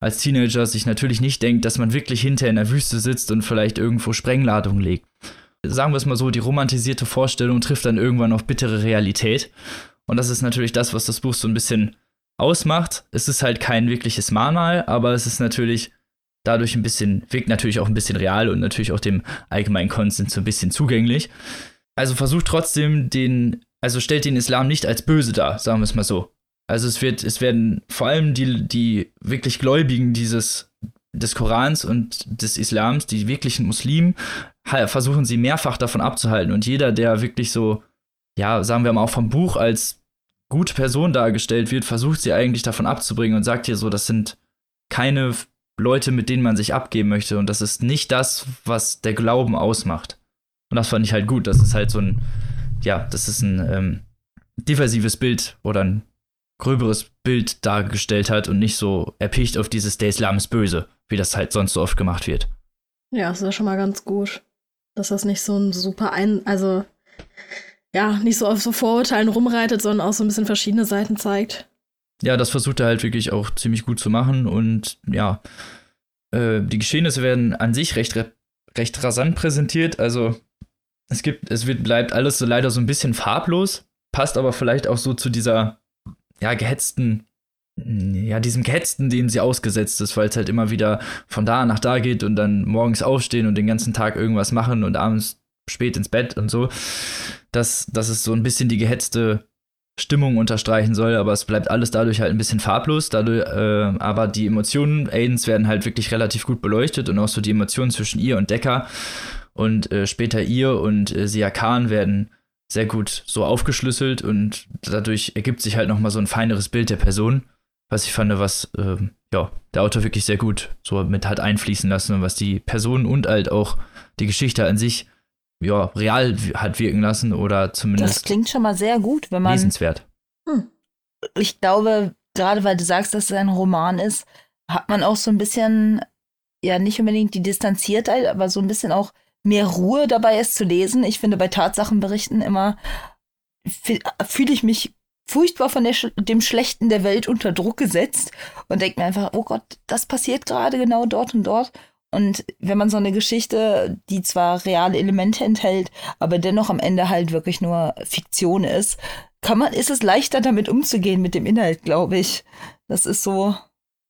als Teenager sich natürlich nicht denkt, dass man wirklich hinter in der Wüste sitzt und vielleicht irgendwo Sprengladungen legt sagen wir es mal so, die romantisierte Vorstellung trifft dann irgendwann auf bittere Realität. Und das ist natürlich das, was das Buch so ein bisschen ausmacht. Es ist halt kein wirkliches Mahnmal, aber es ist natürlich dadurch ein bisschen, wirkt natürlich auch ein bisschen real und natürlich auch dem allgemeinen Konsens so ein bisschen zugänglich. Also versucht trotzdem den, also stellt den Islam nicht als böse dar, sagen wir es mal so. Also es wird, es werden vor allem die, die wirklich Gläubigen dieses des Korans und des Islams, die wirklichen Muslimen, versuchen sie mehrfach davon abzuhalten. Und jeder, der wirklich so, ja, sagen wir mal auch vom Buch als gute Person dargestellt wird, versucht sie eigentlich davon abzubringen und sagt hier so, das sind keine Leute, mit denen man sich abgeben möchte und das ist nicht das, was der Glauben ausmacht. Und das fand ich halt gut. Das ist halt so ein, ja, das ist ein ähm, diversives Bild oder ein gröberes Bild dargestellt hat und nicht so erpicht auf dieses Der Islam ist böse, wie das halt sonst so oft gemacht wird. Ja, das ist ja schon mal ganz gut. Dass das nicht so ein super ein, also ja, nicht so auf so Vorurteilen rumreitet, sondern auch so ein bisschen verschiedene Seiten zeigt. Ja, das versucht er halt wirklich auch ziemlich gut zu machen und ja, äh, die Geschehnisse werden an sich recht, recht rasant präsentiert. Also es gibt, es wird, bleibt alles so leider so ein bisschen farblos, passt aber vielleicht auch so zu dieser ja, gehetzten ja, diesem Gehetzten, dem sie ausgesetzt ist, weil es halt immer wieder von da nach da geht und dann morgens aufstehen und den ganzen Tag irgendwas machen und abends spät ins Bett und so. Dass, dass es so ein bisschen die gehetzte Stimmung unterstreichen soll, aber es bleibt alles dadurch halt ein bisschen farblos. Dadurch, äh, aber die Emotionen Aidens werden halt wirklich relativ gut beleuchtet und auch so die Emotionen zwischen ihr und Decker und äh, später ihr und äh, Sia Khan werden sehr gut so aufgeschlüsselt und dadurch ergibt sich halt nochmal so ein feineres Bild der Person was ich fand, was äh, ja, der Autor wirklich sehr gut so mit hat einfließen lassen und was die Person und halt auch die Geschichte an sich ja, real hat wirken lassen oder zumindest. Das klingt schon mal sehr gut, wenn man. Lesenswert. Hm. Ich glaube, gerade weil du sagst, dass es ein Roman ist, hat man auch so ein bisschen, ja, nicht unbedingt die Distanziertheit, aber so ein bisschen auch mehr Ruhe dabei, es zu lesen. Ich finde, bei Tatsachenberichten immer fühle ich mich furchtbar von der, dem Schlechten der Welt unter Druck gesetzt und denkt mir einfach, oh Gott, das passiert gerade genau dort und dort. Und wenn man so eine Geschichte, die zwar reale Elemente enthält, aber dennoch am Ende halt wirklich nur Fiktion ist, kann man, ist es leichter damit umzugehen mit dem Inhalt, glaube ich. Das ist so.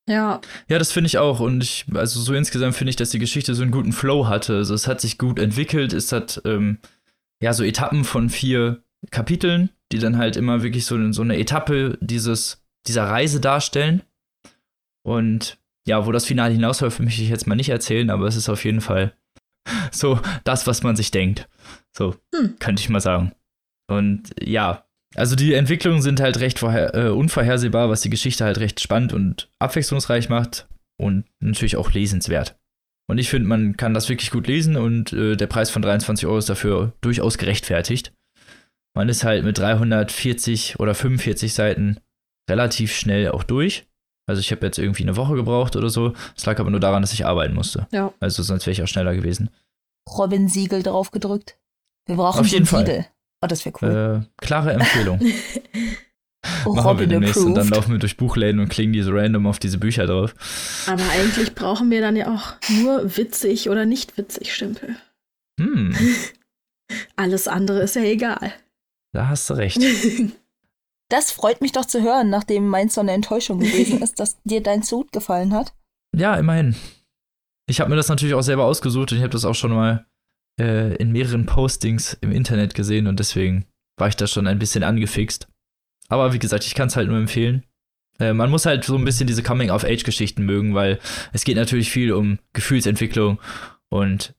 Ja. Ja, das finde ich auch. Und ich, also so insgesamt finde ich, dass die Geschichte so einen guten Flow hatte. Also es hat sich gut entwickelt. Es hat ähm, ja so Etappen von vier Kapiteln die dann halt immer wirklich so, so eine Etappe dieses, dieser Reise darstellen. Und ja, wo das Finale hinausläuft, möchte ich jetzt mal nicht erzählen, aber es ist auf jeden Fall so das, was man sich denkt. So, hm. könnte ich mal sagen. Und ja, also die Entwicklungen sind halt recht äh, unvorhersehbar, was die Geschichte halt recht spannend und abwechslungsreich macht und natürlich auch lesenswert. Und ich finde, man kann das wirklich gut lesen und äh, der Preis von 23 Euro ist dafür durchaus gerechtfertigt man ist halt mit 340 oder 45 Seiten relativ schnell auch durch. Also ich habe jetzt irgendwie eine Woche gebraucht oder so. Es lag aber nur daran, dass ich arbeiten musste. Ja. Also sonst wäre ich auch schneller gewesen. Robin Siegel drauf gedrückt. Wir brauchen Auf jeden Fall. Siegel. Oh, das wäre cool. Äh, klare Empfehlung. oh, Machen wir Robin demnächst und dann approved. laufen wir durch Buchläden und klingen die so random auf diese Bücher drauf. Aber eigentlich brauchen wir dann ja auch nur witzig oder nicht witzig Stempel. Hm, Alles andere ist ja egal. da hast du recht. Das freut mich doch zu hören, nachdem meins so eine Enttäuschung gewesen ist, dass dir dein Suit gefallen hat. Ja, immerhin. Ich habe mir das natürlich auch selber ausgesucht und ich habe das auch schon mal äh, in mehreren Postings im Internet gesehen und deswegen war ich da schon ein bisschen angefixt. Aber wie gesagt, ich kann es halt nur empfehlen. Äh, man muss halt so ein bisschen diese Coming-of-Age-Geschichten mögen, weil es geht natürlich viel um Gefühlsentwicklung und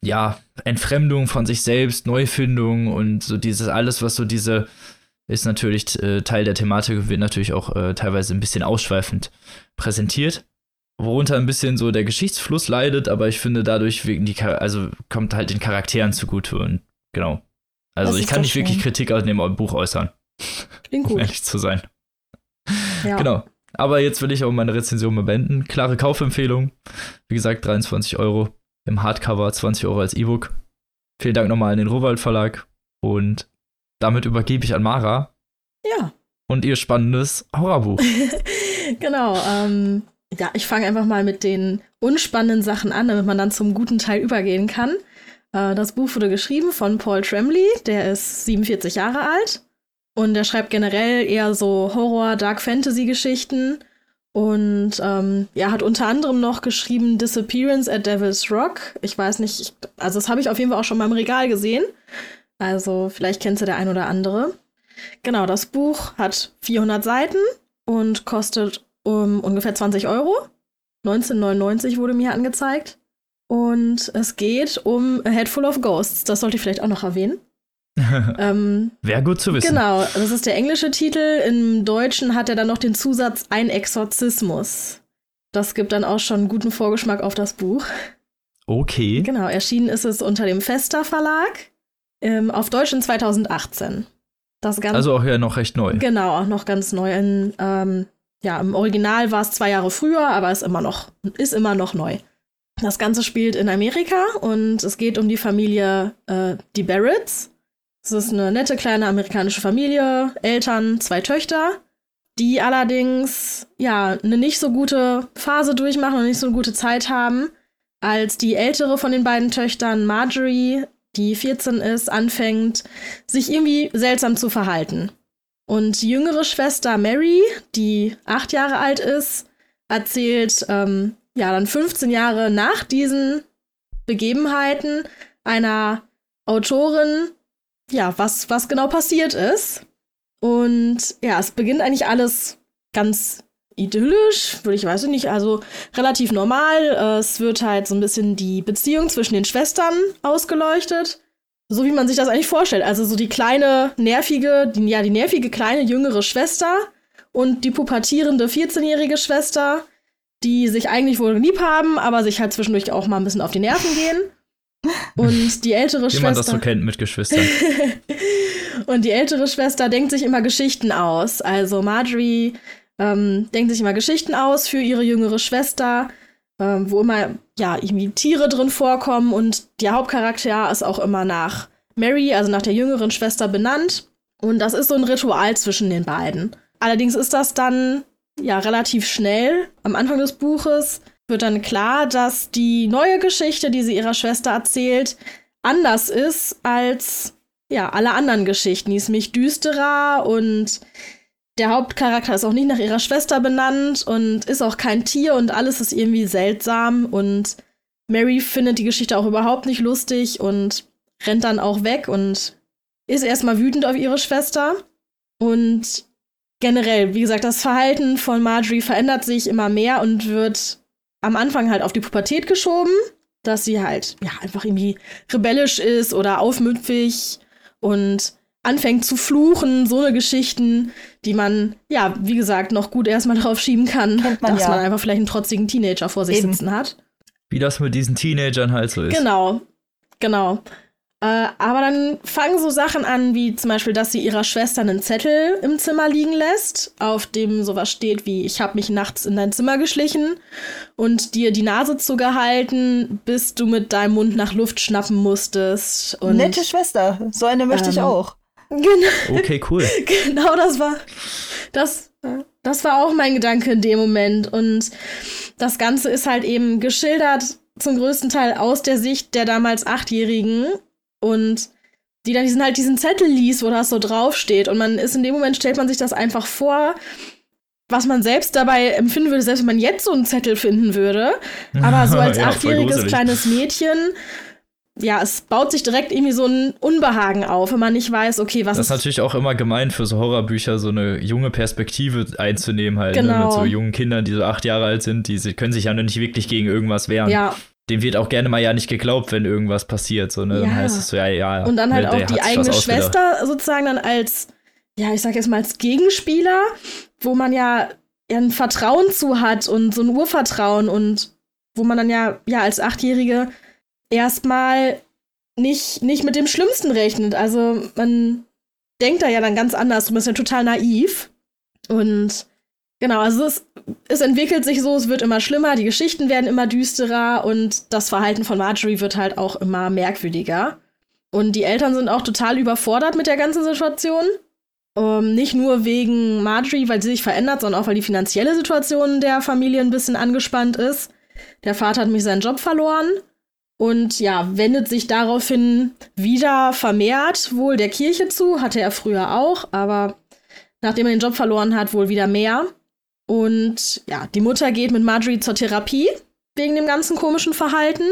ja, Entfremdung von sich selbst, Neufindung und so dieses alles, was so diese ist natürlich äh, Teil der Thematik und wird natürlich auch äh, teilweise ein bisschen ausschweifend präsentiert. Worunter ein bisschen so der Geschichtsfluss leidet, aber ich finde dadurch wegen die also kommt halt den Charakteren zugute und genau. Also Das ich kann nicht wirklich schön. Kritik aus dem Buch äußern, Klingt um gut. ehrlich zu sein. Ja. Genau. Aber jetzt will ich auch meine Rezension beenden. Klare Kaufempfehlung. Wie gesagt, 23 Euro im Hardcover, 20 Euro als E-Book. Vielen Dank nochmal an den Rowold Verlag. Und damit übergebe ich an Mara Ja. und ihr spannendes Horrorbuch. genau. Ähm, ja, ich fange einfach mal mit den unspannenden Sachen an, damit man dann zum guten Teil übergehen kann. Äh, das Buch wurde geschrieben von Paul Tremblay, der ist 47 Jahre alt. Und der schreibt generell eher so Horror, Dark Fantasy-Geschichten. Und ähm, ja, hat unter anderem noch geschrieben Disappearance at Devil's Rock. Ich weiß nicht, ich, also das habe ich auf jeden Fall auch schon mal im Regal gesehen. Also vielleicht kennst du der ein oder andere. Genau, das Buch hat 400 Seiten und kostet um ungefähr 20 Euro. 1999 wurde mir angezeigt. Und es geht um A Head Full of Ghosts. Das sollte ich vielleicht auch noch erwähnen. ähm, Wäre gut zu wissen. Genau, das ist der englische Titel. Im Deutschen hat er dann noch den Zusatz Ein Exorzismus. Das gibt dann auch schon einen guten Vorgeschmack auf das Buch. Okay. Genau, erschienen ist es unter dem Fester Verlag. Ähm, auf Deutsch in 2018. Das Ganze, Also auch ja noch recht neu. Genau, auch noch ganz neu. In, ähm, ja, im Original war es zwei Jahre früher, aber ist immer noch, ist immer noch neu. Das Ganze spielt in Amerika und es geht um die Familie, äh, die Barretts. Es ist eine nette kleine amerikanische Familie, Eltern, zwei Töchter, die allerdings ja eine nicht so gute Phase durchmachen und nicht so eine gute Zeit haben, als die ältere von den beiden Töchtern, Marjorie, die 14 ist, anfängt, sich irgendwie seltsam zu verhalten. Und die jüngere Schwester Mary, die acht Jahre alt ist, erzählt ähm, ja dann 15 Jahre nach diesen Begebenheiten einer Autorin, ja, was, was genau passiert ist. Und ja, es beginnt eigentlich alles ganz idyllisch, würde ich weiß nicht, also relativ normal. Es wird halt so ein bisschen die Beziehung zwischen den Schwestern ausgeleuchtet. So wie man sich das eigentlich vorstellt. Also so die kleine, nervige, die, ja, die nervige kleine jüngere Schwester und die pubertierende 14-jährige Schwester, die sich eigentlich wohl lieb haben, aber sich halt zwischendurch auch mal ein bisschen auf die Nerven gehen. Und die ältere Wie Schwester. man das so kennt mit Geschwistern. Und die ältere Schwester denkt sich immer Geschichten aus. Also Marjorie ähm, denkt sich immer Geschichten aus für ihre jüngere Schwester, ähm, wo immer ja irgendwie Tiere drin vorkommen und der Hauptcharakter ist auch immer nach Mary, also nach der jüngeren Schwester benannt. Und das ist so ein Ritual zwischen den beiden. Allerdings ist das dann ja relativ schnell am Anfang des Buches wird dann klar, dass die neue Geschichte, die sie ihrer Schwester erzählt, anders ist als ja, alle anderen Geschichten. Die ist nämlich düsterer und der Hauptcharakter ist auch nicht nach ihrer Schwester benannt und ist auch kein Tier und alles ist irgendwie seltsam und Mary findet die Geschichte auch überhaupt nicht lustig und rennt dann auch weg und ist erstmal wütend auf ihre Schwester. Und generell, wie gesagt, das Verhalten von Marjorie verändert sich immer mehr und wird am Anfang halt auf die Pubertät geschoben, dass sie halt ja einfach irgendwie rebellisch ist oder aufmüpfig und anfängt zu fluchen, so eine Geschichten, die man, ja, wie gesagt, noch gut erstmal drauf schieben kann, man dass ja. man einfach vielleicht einen trotzigen Teenager vor sich Eben. sitzen hat. Wie das mit diesen Teenagern halt so ist. Genau, genau. Äh, aber dann fangen so Sachen an, wie zum Beispiel, dass sie ihrer Schwester einen Zettel im Zimmer liegen lässt, auf dem sowas steht wie, ich habe mich nachts in dein Zimmer geschlichen und dir die Nase zugehalten, bis du mit deinem Mund nach Luft schnappen musstest. Und Nette Schwester, so eine möchte ich Ähm, auch. Genau, Okay, cool. genau das war, das, das war auch mein Gedanke in dem Moment. Und das Ganze ist halt eben geschildert zum größten Teil aus der Sicht der damals Achtjährigen und die dann diesen halt diesen Zettel liest, wo das so draufsteht. Und man ist in dem Moment, stellt man sich das einfach vor, was man selbst dabei empfinden würde, selbst wenn man jetzt so einen Zettel finden würde. Aber so als Ja, achtjähriges kleines Mädchen, ja, es baut sich direkt irgendwie so ein Unbehagen auf, wenn man nicht weiß, okay, was Das ist natürlich auch immer gemeint für so Horrorbücher, so eine junge Perspektive einzunehmen halt. Ne? Genau. Mit so jungen Kindern, die so acht Jahre alt sind, die können sich ja noch nicht wirklich gegen irgendwas wehren. Ja, Dem wird auch gerne mal ja nicht geglaubt, wenn irgendwas passiert. So, ne? Dann Ja. heißt es so, ja, ja. Und dann halt ne, auch die eigene. Schwester sozusagen dann als, ja, ich sag jetzt mal als Gegenspieler, wo man ja ja ein Vertrauen zu hat und so ein Urvertrauen und wo man dann ja, ja als Achtjährige erstmal nicht, nicht mit dem Schlimmsten rechnet. Also man denkt da ja dann ganz anders, du bist ja total naiv. Und genau, also es, es entwickelt sich so, es wird immer schlimmer, die Geschichten werden immer düsterer und das Verhalten von Marjorie wird halt auch immer merkwürdiger. Und die Eltern sind auch total überfordert mit der ganzen Situation. Ähm, nicht nur wegen Marjorie, weil sie sich verändert, sondern auch, weil die finanzielle Situation der Familie ein bisschen angespannt ist. Der Vater hat nämlich seinen Job verloren und ja, wendet sich daraufhin wieder vermehrt wohl der Kirche zu. Hatte er früher auch, aber nachdem er den Job verloren hat, wohl wieder mehr. Und ja, die Mutter geht mit Marjorie zur Therapie wegen dem ganzen komischen Verhalten.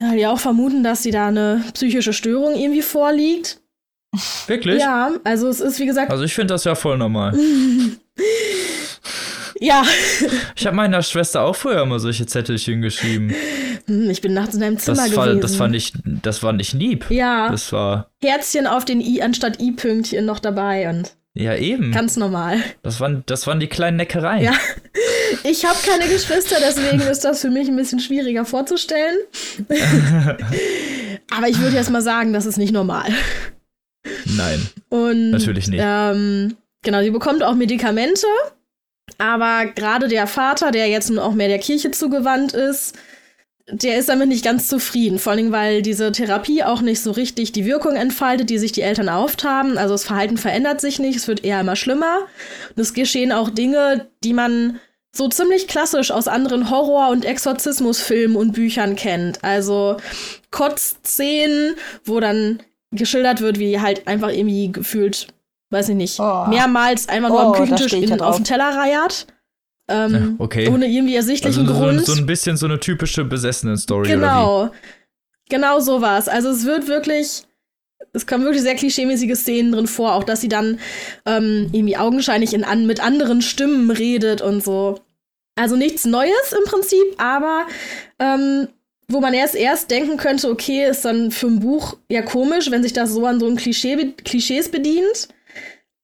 Ja, die auch vermuten, dass sie da eine psychische Störung irgendwie vorliegt. Wirklich? Ja, also es ist wie gesagt, Also ich finde das ja voll normal. ja, Ich habe meiner Schwester auch früher immer solche Zettelchen geschrieben. Hm, ich bin nachts in deinem Zimmer das war, gewesen. Das fand ich, das war nicht lieb. Ja. Das war. Herzchen auf den I anstatt I-Pünktchen noch dabei und. Ja, eben. Ganz normal. Das waren, das waren die kleinen Neckereien. Ja. Ich habe keine Geschwister, deswegen ist das für mich ein bisschen schwieriger vorzustellen. Aber ich würde jetzt mal sagen, das ist nicht normal. Nein. Und, natürlich nicht. Ähm, genau, sie bekommt auch Medikamente. Aber gerade der Vater, der jetzt nun auch mehr der Kirche zugewandt ist, der ist damit nicht ganz zufrieden. Vor allem, weil diese Therapie auch nicht so richtig die Wirkung entfaltet, die sich die Eltern erhofft haben. Also das Verhalten verändert sich nicht, es wird eher immer schlimmer. Und es geschehen auch Dinge, die man so ziemlich klassisch aus anderen Horror- und Exorzismusfilmen und Büchern kennt. Also Kotzszenen, wo dann geschildert wird, wie halt einfach irgendwie gefühlt, weiß ich nicht, Oh. mehrmals einfach nur Oh, am Küchentisch auf den Teller reiert. Ähm, okay. Ohne irgendwie ersichtlichen Also so, Grund. so ein bisschen so eine typische Besessenen-Story. Oder Genau. Genau sowas. Also es wird wirklich, es kommen wirklich sehr klischeemäßige Szenen drin vor, auch dass sie dann ähm, irgendwie augenscheinlich in an, mit anderen Stimmen redet und so. Also nichts Neues im Prinzip, aber ähm, wo man erst erst denken könnte, okay, ist dann für ein Buch ja komisch, wenn sich das so an so ein Klischee, Klischees bedient.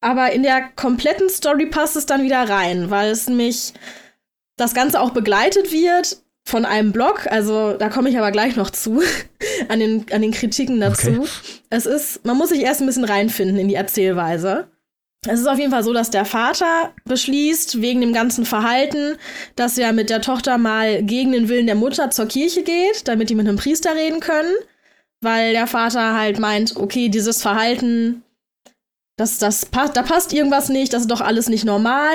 Aber in der kompletten Story passt es dann wieder rein, weil es nämlich das Ganze auch begleitet wird von einem Blog, also da komme ich aber gleich noch zu, an den, an den Kritiken dazu. Okay. Es ist, man muss sich erst ein bisschen reinfinden in die Erzählweise. Es ist auf jeden Fall so, dass der Vater beschließt, wegen dem ganzen Verhalten, dass er mit der Tochter mal gegen den Willen der Mutter zur Kirche geht, damit die mit einem Priester reden können. Weil der Vater halt meint, okay, dieses Verhalten, das, das passt, da passt irgendwas nicht, das ist doch alles nicht normal.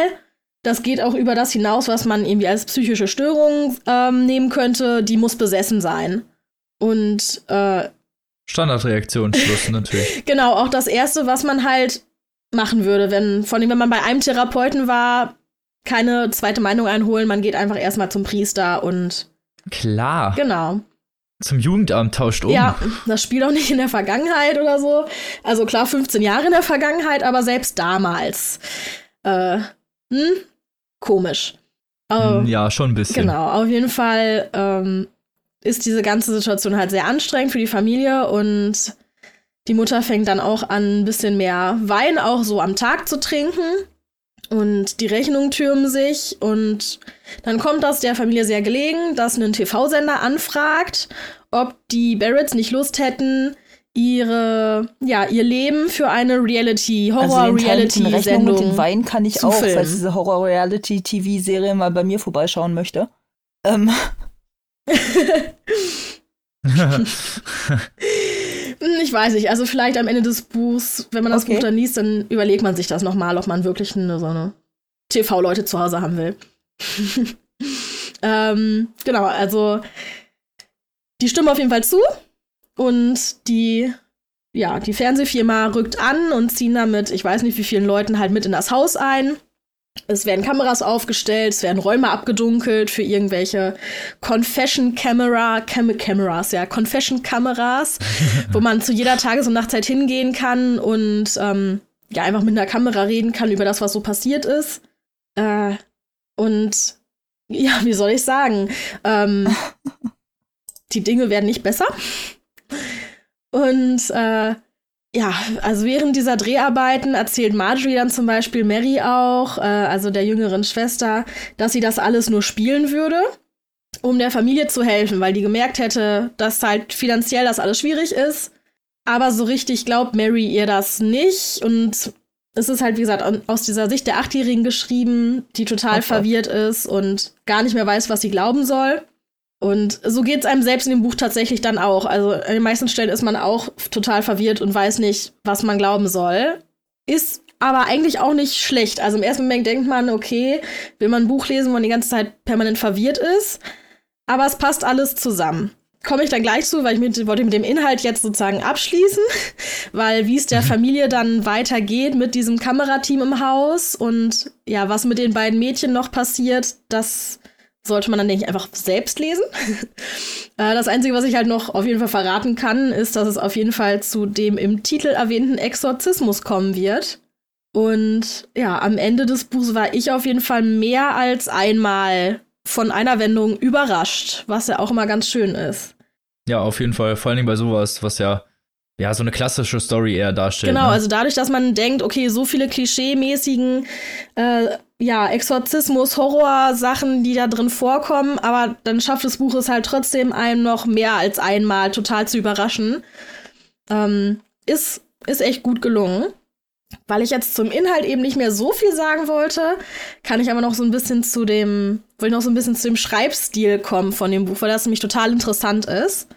Das geht auch über das hinaus, was man irgendwie als psychische Störung ähm, nehmen könnte. Die muss besessen sein. Und äh, Standardreaktion, Schluss natürlich. Genau, auch das Erste, was man halt machen würde, wenn, vor allem wenn man bei einem Therapeuten war, keine zweite Meinung einholen, man geht einfach erstmal zum Priester und Klar. genau. Zum Jugendamt tauscht um. Ja, das spielt auch nicht in der Vergangenheit oder so. Also klar, 15 Jahre in der Vergangenheit, aber selbst damals. Äh, hm? Komisch. Aber- Hm, Ja, schon ein bisschen. Genau, auf jeden Fall ähm, ist diese ganze Situation halt sehr anstrengend für die Familie und die Mutter fängt dann auch an, ein bisschen mehr Wein auch so am Tag zu trinken und die Rechnungen türmen sich und dann kommt das der Familie sehr gelegen, dass ein TV-Sender anfragt, ob die Barretts nicht Lust hätten, ihre, ja, ihr Leben für eine Reality, Also den Teil mit den Rechnungen und Horror-Reality-Sendung den Wein kann ich zu auch, filmen. falls diese Horror-Reality-TV-Serie mal bei mir vorbeischauen möchte. Ähm, Hm, Ich weiß nicht, also vielleicht am Ende des Buchs, wenn man das Okay. Buch dann liest, dann überlegt man sich das nochmal, ob man wirklich eine, so eine TV-Leute zu Hause haben will. ähm, genau, also die stimmen auf jeden Fall zu und die, ja, die Fernsehfirma rückt an und ziehen damit, ich weiß nicht wie vielen Leuten halt mit in das Haus ein. Es werden Kameras aufgestellt, es werden Räume abgedunkelt für irgendwelche Confession Camera, Cam Cameras, ja, Confession Kameras, wo man zu jeder Tages- und Nachtzeit hingehen kann und ähm, ja, einfach mit einer Kamera reden kann über das, was so passiert ist. Äh, und ja, wie soll ich sagen? Ähm, die Dinge werden nicht besser. Und äh, ja, also während dieser Dreharbeiten erzählt Marjorie dann zum Beispiel Mary auch, äh, also der jüngeren Schwester, dass sie das alles nur spielen würde, um der Familie zu helfen, weil die gemerkt hätte, dass halt finanziell das alles schwierig ist. Aber so richtig glaubt Mary ihr das nicht. Und es ist halt, wie gesagt, aus dieser Sicht der Achtjährigen geschrieben, die total Okay. verwirrt ist und gar nicht mehr weiß, was sie glauben soll. Und so geht es einem selbst in dem Buch tatsächlich dann auch. Also an den meisten Stellen ist man auch total verwirrt und weiß nicht, was man glauben soll. Ist aber eigentlich auch nicht schlecht. Also im ersten Moment denkt man, okay, will man ein Buch lesen, wo man die ganze Zeit permanent verwirrt ist. Aber es passt alles zusammen. Komme ich dann gleich zu, weil ich mit, wollte mit dem Inhalt jetzt sozusagen abschließen, weil wie es der Familie dann weitergeht mit diesem Kamerateam im Haus und ja, was mit den beiden Mädchen noch passiert, das sollte man dann, denke ich, einfach selbst lesen. Äh, das Einzige, was ich halt noch auf jeden Fall verraten kann, ist, dass es auf jeden Fall zu dem im Titel erwähnten Exorzismus kommen wird. Und ja, am Ende des Buchs war ich auf jeden Fall mehr als einmal von einer Wendung überrascht, was ja auch immer ganz schön ist. Ja, auf jeden Fall. Vor allen Dingen bei sowas, was ja, ja so eine klassische Story eher darstellt. Genau, ne? also dadurch, dass man denkt, okay, so viele klischee-mäßigen äh, ja, Exorzismus, Horror-Sachen, die da drin vorkommen, aber dann schafft das Buch es halt trotzdem einem noch mehr als einmal total zu überraschen. Ähm, ist, ist echt gut gelungen. Weil ich jetzt zum Inhalt eben nicht mehr so viel sagen wollte, kann ich aber noch so ein bisschen zu dem, will noch so ein bisschen zu dem Schreibstil kommen von dem Buch, weil das nämlich total interessant ist.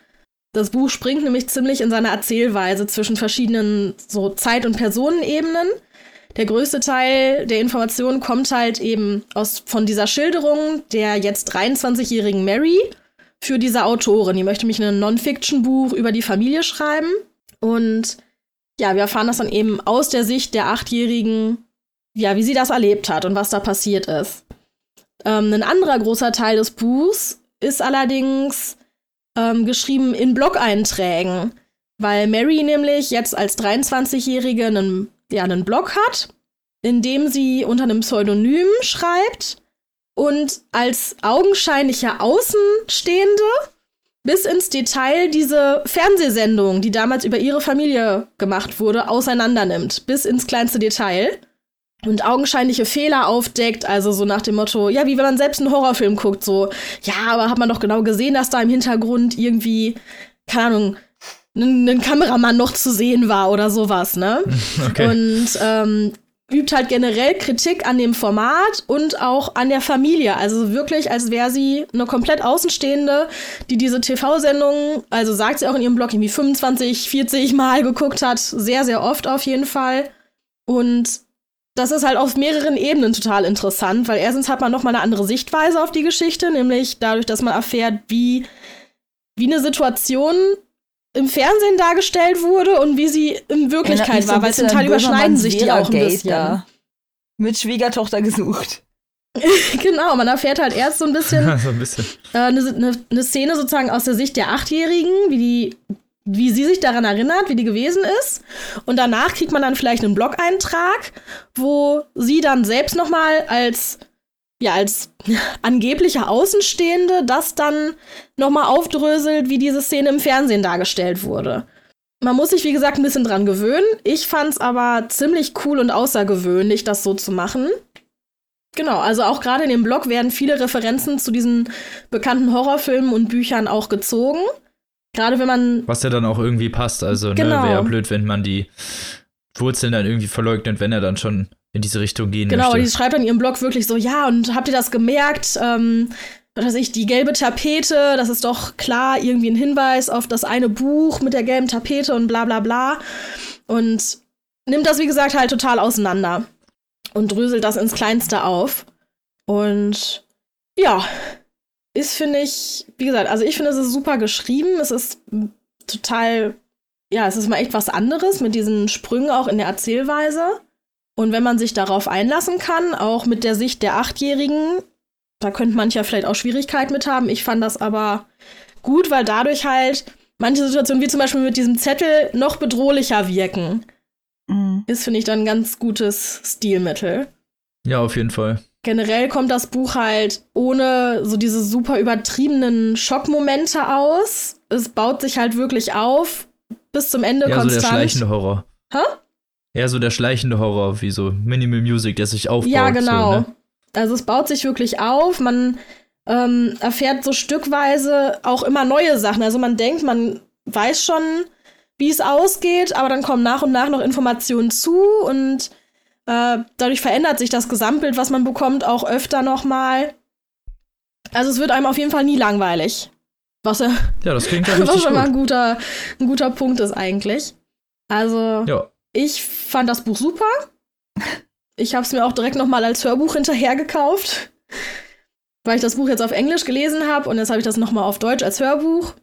Das Buch springt nämlich ziemlich in seiner Erzählweise zwischen verschiedenen so Zeit- und Personenebenen. Der größte Teil der Informationen kommt halt eben aus, von dieser Schilderung der jetzt 23-jährigen Mary für diese Autorin. Die möchte mich ein Non-Fiction-Buch über die Familie schreiben. Und ja, wir erfahren das dann eben aus der Sicht der Achtjährigen, ja, wie sie das erlebt hat und was da passiert ist. Ähm, ein anderer großer Teil des Buchs ist allerdings ähm, geschrieben in Blog-Einträgen, weil Mary nämlich jetzt als 23-Jährige einen, ja, einen Blog hat, in dem sie unter einem Pseudonym schreibt und als augenscheinlicher Außenstehende bis ins Detail diese Fernsehsendung, die damals über ihre Familie gemacht wurde, auseinandernimmt, bis ins kleinste Detail. Und augenscheinliche Fehler aufdeckt, also so nach dem Motto, ja, wie wenn man selbst einen Horrorfilm guckt, so, ja, aber hat man doch genau gesehen, dass da im Hintergrund irgendwie, keine Ahnung, ein, Kameramann noch zu sehen war oder sowas, ne? Okay. Und ähm, übt halt generell Kritik an dem Format und auch an der Familie. Also wirklich, als wäre sie eine komplett Außenstehende, die diese TV-Sendung, also sagt sie auch in ihrem Blog, irgendwie 25, 40 Mal geguckt hat. Sehr, sehr oft auf jeden Fall. Und das ist halt auf mehreren Ebenen total interessant, weil erstens hat man noch mal eine andere Sichtweise auf die Geschichte, nämlich dadurch, dass man erfährt, wie, wie eine Situation im Fernsehen dargestellt wurde und wie sie in Wirklichkeit so war, ein weil zum Teil überschneiden sich die auch ein bisschen. da. Mit Schwiegertochter gesucht. genau, man erfährt halt erst so ein bisschen so ein bisschen. äh, eine, eine, eine Szene sozusagen aus der Sicht der Achtjährigen, wie die, wie sie sich daran erinnert, wie die gewesen ist. Und danach kriegt man dann vielleicht einen Blog-Eintrag, wo sie dann selbst noch mal als ja als angebliche Außenstehende das dann noch mal aufdröselt, wie diese Szene im Fernsehen dargestellt wurde. Man muss sich, wie gesagt, ein bisschen dran gewöhnen. Ich fand's aber ziemlich cool und außergewöhnlich, das so zu machen. Genau, also auch gerade in dem Blog werden viele Referenzen zu diesen bekannten Horrorfilmen und Büchern auch gezogen. Gerade wenn man. Was ja dann auch irgendwie passt. Also, Genau. ne, wäre ja blöd, wenn man die Wurzeln dann irgendwie verleugnet, wenn er dann schon in diese Richtung gehen Genau, die möchte. schreibt in ihrem Blog wirklich so, ja, und habt ihr das gemerkt? Ähm, was weiß ich, die gelbe Tapete, das ist doch klar irgendwie ein Hinweis auf das eine Buch mit der gelben Tapete und bla bla bla. Und nimmt das, wie gesagt, halt total auseinander und dröselt das ins Kleinste auf. Und ja, ist, finde ich, wie gesagt, also ich finde, es ist super geschrieben. Es ist total, ja, es ist mal echt was anderes mit diesen Sprüngen auch in der Erzählweise. Und wenn man sich darauf einlassen kann, auch mit der Sicht der Achtjährigen, da könnte mancher vielleicht auch Schwierigkeiten mit haben. Ich fand das aber gut, weil dadurch halt manche Situationen, wie zum Beispiel mit diesem Zettel, noch bedrohlicher wirken. Mhm. Ist, finde ich, dann ein ganz gutes Stilmittel. Ja, auf jeden Fall. Generell kommt das Buch halt ohne so diese super übertriebenen Schockmomente aus. Es baut sich halt wirklich auf bis zum Ende Ja, so der konstant. schleichende Horror. Hä? Eher so der schleichende Horror, wie so Minimal Music, der sich aufbaut. Ja, genau. So, ne? Also es baut sich wirklich auf. Man ähm, erfährt so stückweise auch immer neue Sachen. Also man denkt, man weiß schon, wie es ausgeht, aber dann kommen nach und nach noch Informationen zu und äh, dadurch verändert sich das Gesamtbild, was man bekommt, auch öfter noch mal. Also es wird einem auf jeden Fall nie langweilig. Was, ja- Ja, das klingt ja was richtig schon mal ein gut. guter, ein guter Punkt ist eigentlich. Also Ja, ich fand das Buch super. Ich habe es mir auch direkt noch mal als Hörbuch hinterher gekauft, weil ich das Buch jetzt auf Englisch gelesen habe und jetzt habe ich das noch mal auf Deutsch als Hörbuch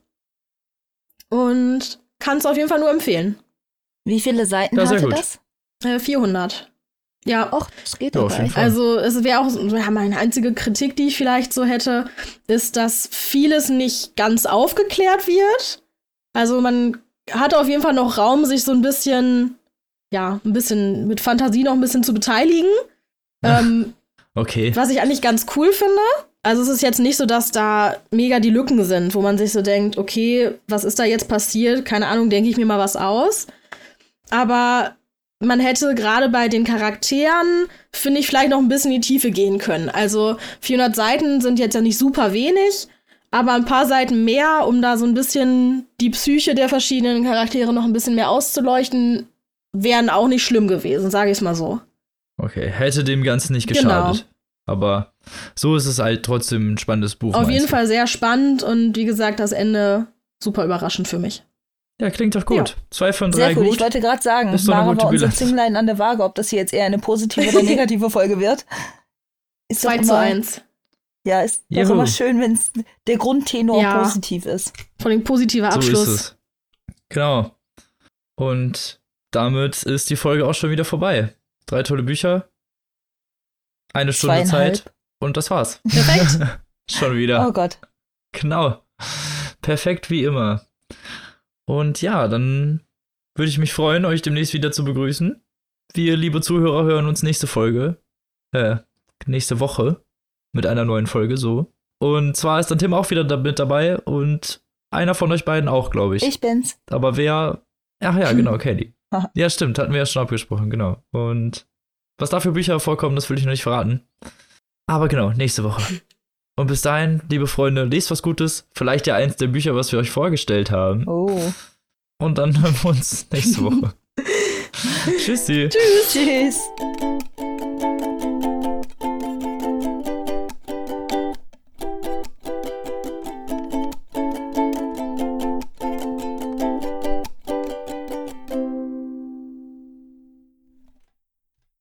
und kann es auf jeden Fall nur empfehlen. Wie viele Seiten Ja, hatte das? Äh, 400. Ja, Och, das geht Ja, doch. Fall. also es wäre auch ja, meine einzige Kritik, die ich vielleicht so hätte, ist, dass vieles nicht ganz aufgeklärt wird. Also man hat auf jeden Fall noch Raum, sich so ein bisschen, ja, ein bisschen mit Fantasie noch ein bisschen zu beteiligen. Ach. Ähm, okay. was ich eigentlich ganz cool finde. Also es ist jetzt nicht so, dass da mega die Lücken sind, wo man sich so denkt, okay, was ist da jetzt passiert? Keine Ahnung, denke ich mir mal was aus. Aber man hätte gerade bei den Charakteren, finde ich, vielleicht noch ein bisschen in die Tiefe gehen können. Also 400 Seiten sind jetzt ja nicht super wenig, aber ein paar Seiten mehr, um da so ein bisschen die Psyche der verschiedenen Charaktere noch ein bisschen mehr auszuleuchten, wären auch nicht schlimm gewesen, sage ich es mal so. Okay, hätte dem Ganzen nicht geschadet. Genau. Aber so ist es halt trotzdem ein spannendes Buch. Auf jeden du? Fall sehr spannend und wie gesagt, das Ende super überraschend für mich. Ja, klingt doch gut. Ja. Zwei von drei Sehr gut. gut. Ich wollte gerade sagen, ist Mara war unser Zünglein an der Waage, ob das hier jetzt eher eine positive oder negative Folge wird. Ist 2 zu 1. Ja, ist doch immer schön, wenn der Grundtenor ja. positiv ist. Von dem positiver Abschluss. So ist es. Genau. Und damit ist die Folge auch schon wieder vorbei. Drei tolle Bücher, eine Stunde Zeit und das war's. Perfekt. schon wieder. Oh Gott. Genau. Perfekt wie immer. Und ja, dann würde ich mich freuen, euch demnächst wieder zu begrüßen. Wir, liebe Zuhörer, hören uns nächste Folge, äh, nächste Woche mit einer neuen Folge, so. Und zwar ist dann Tim auch wieder mit dabei und einer von euch beiden auch, glaube ich. Ich bin's. Aber wer, ach ja, genau, Kelly. ja, stimmt, hatten wir ja schon abgesprochen, genau. Und was da für Bücher vorkommen, das will ich noch nicht verraten. Aber genau, nächste Woche. Und bis dahin, liebe Freunde, lest was Gutes. Vielleicht ja eins der Bücher, was wir euch vorgestellt haben. Oh. Und dann hören wir uns nächste Woche. Tschüssi. Tschüss. Tschüss.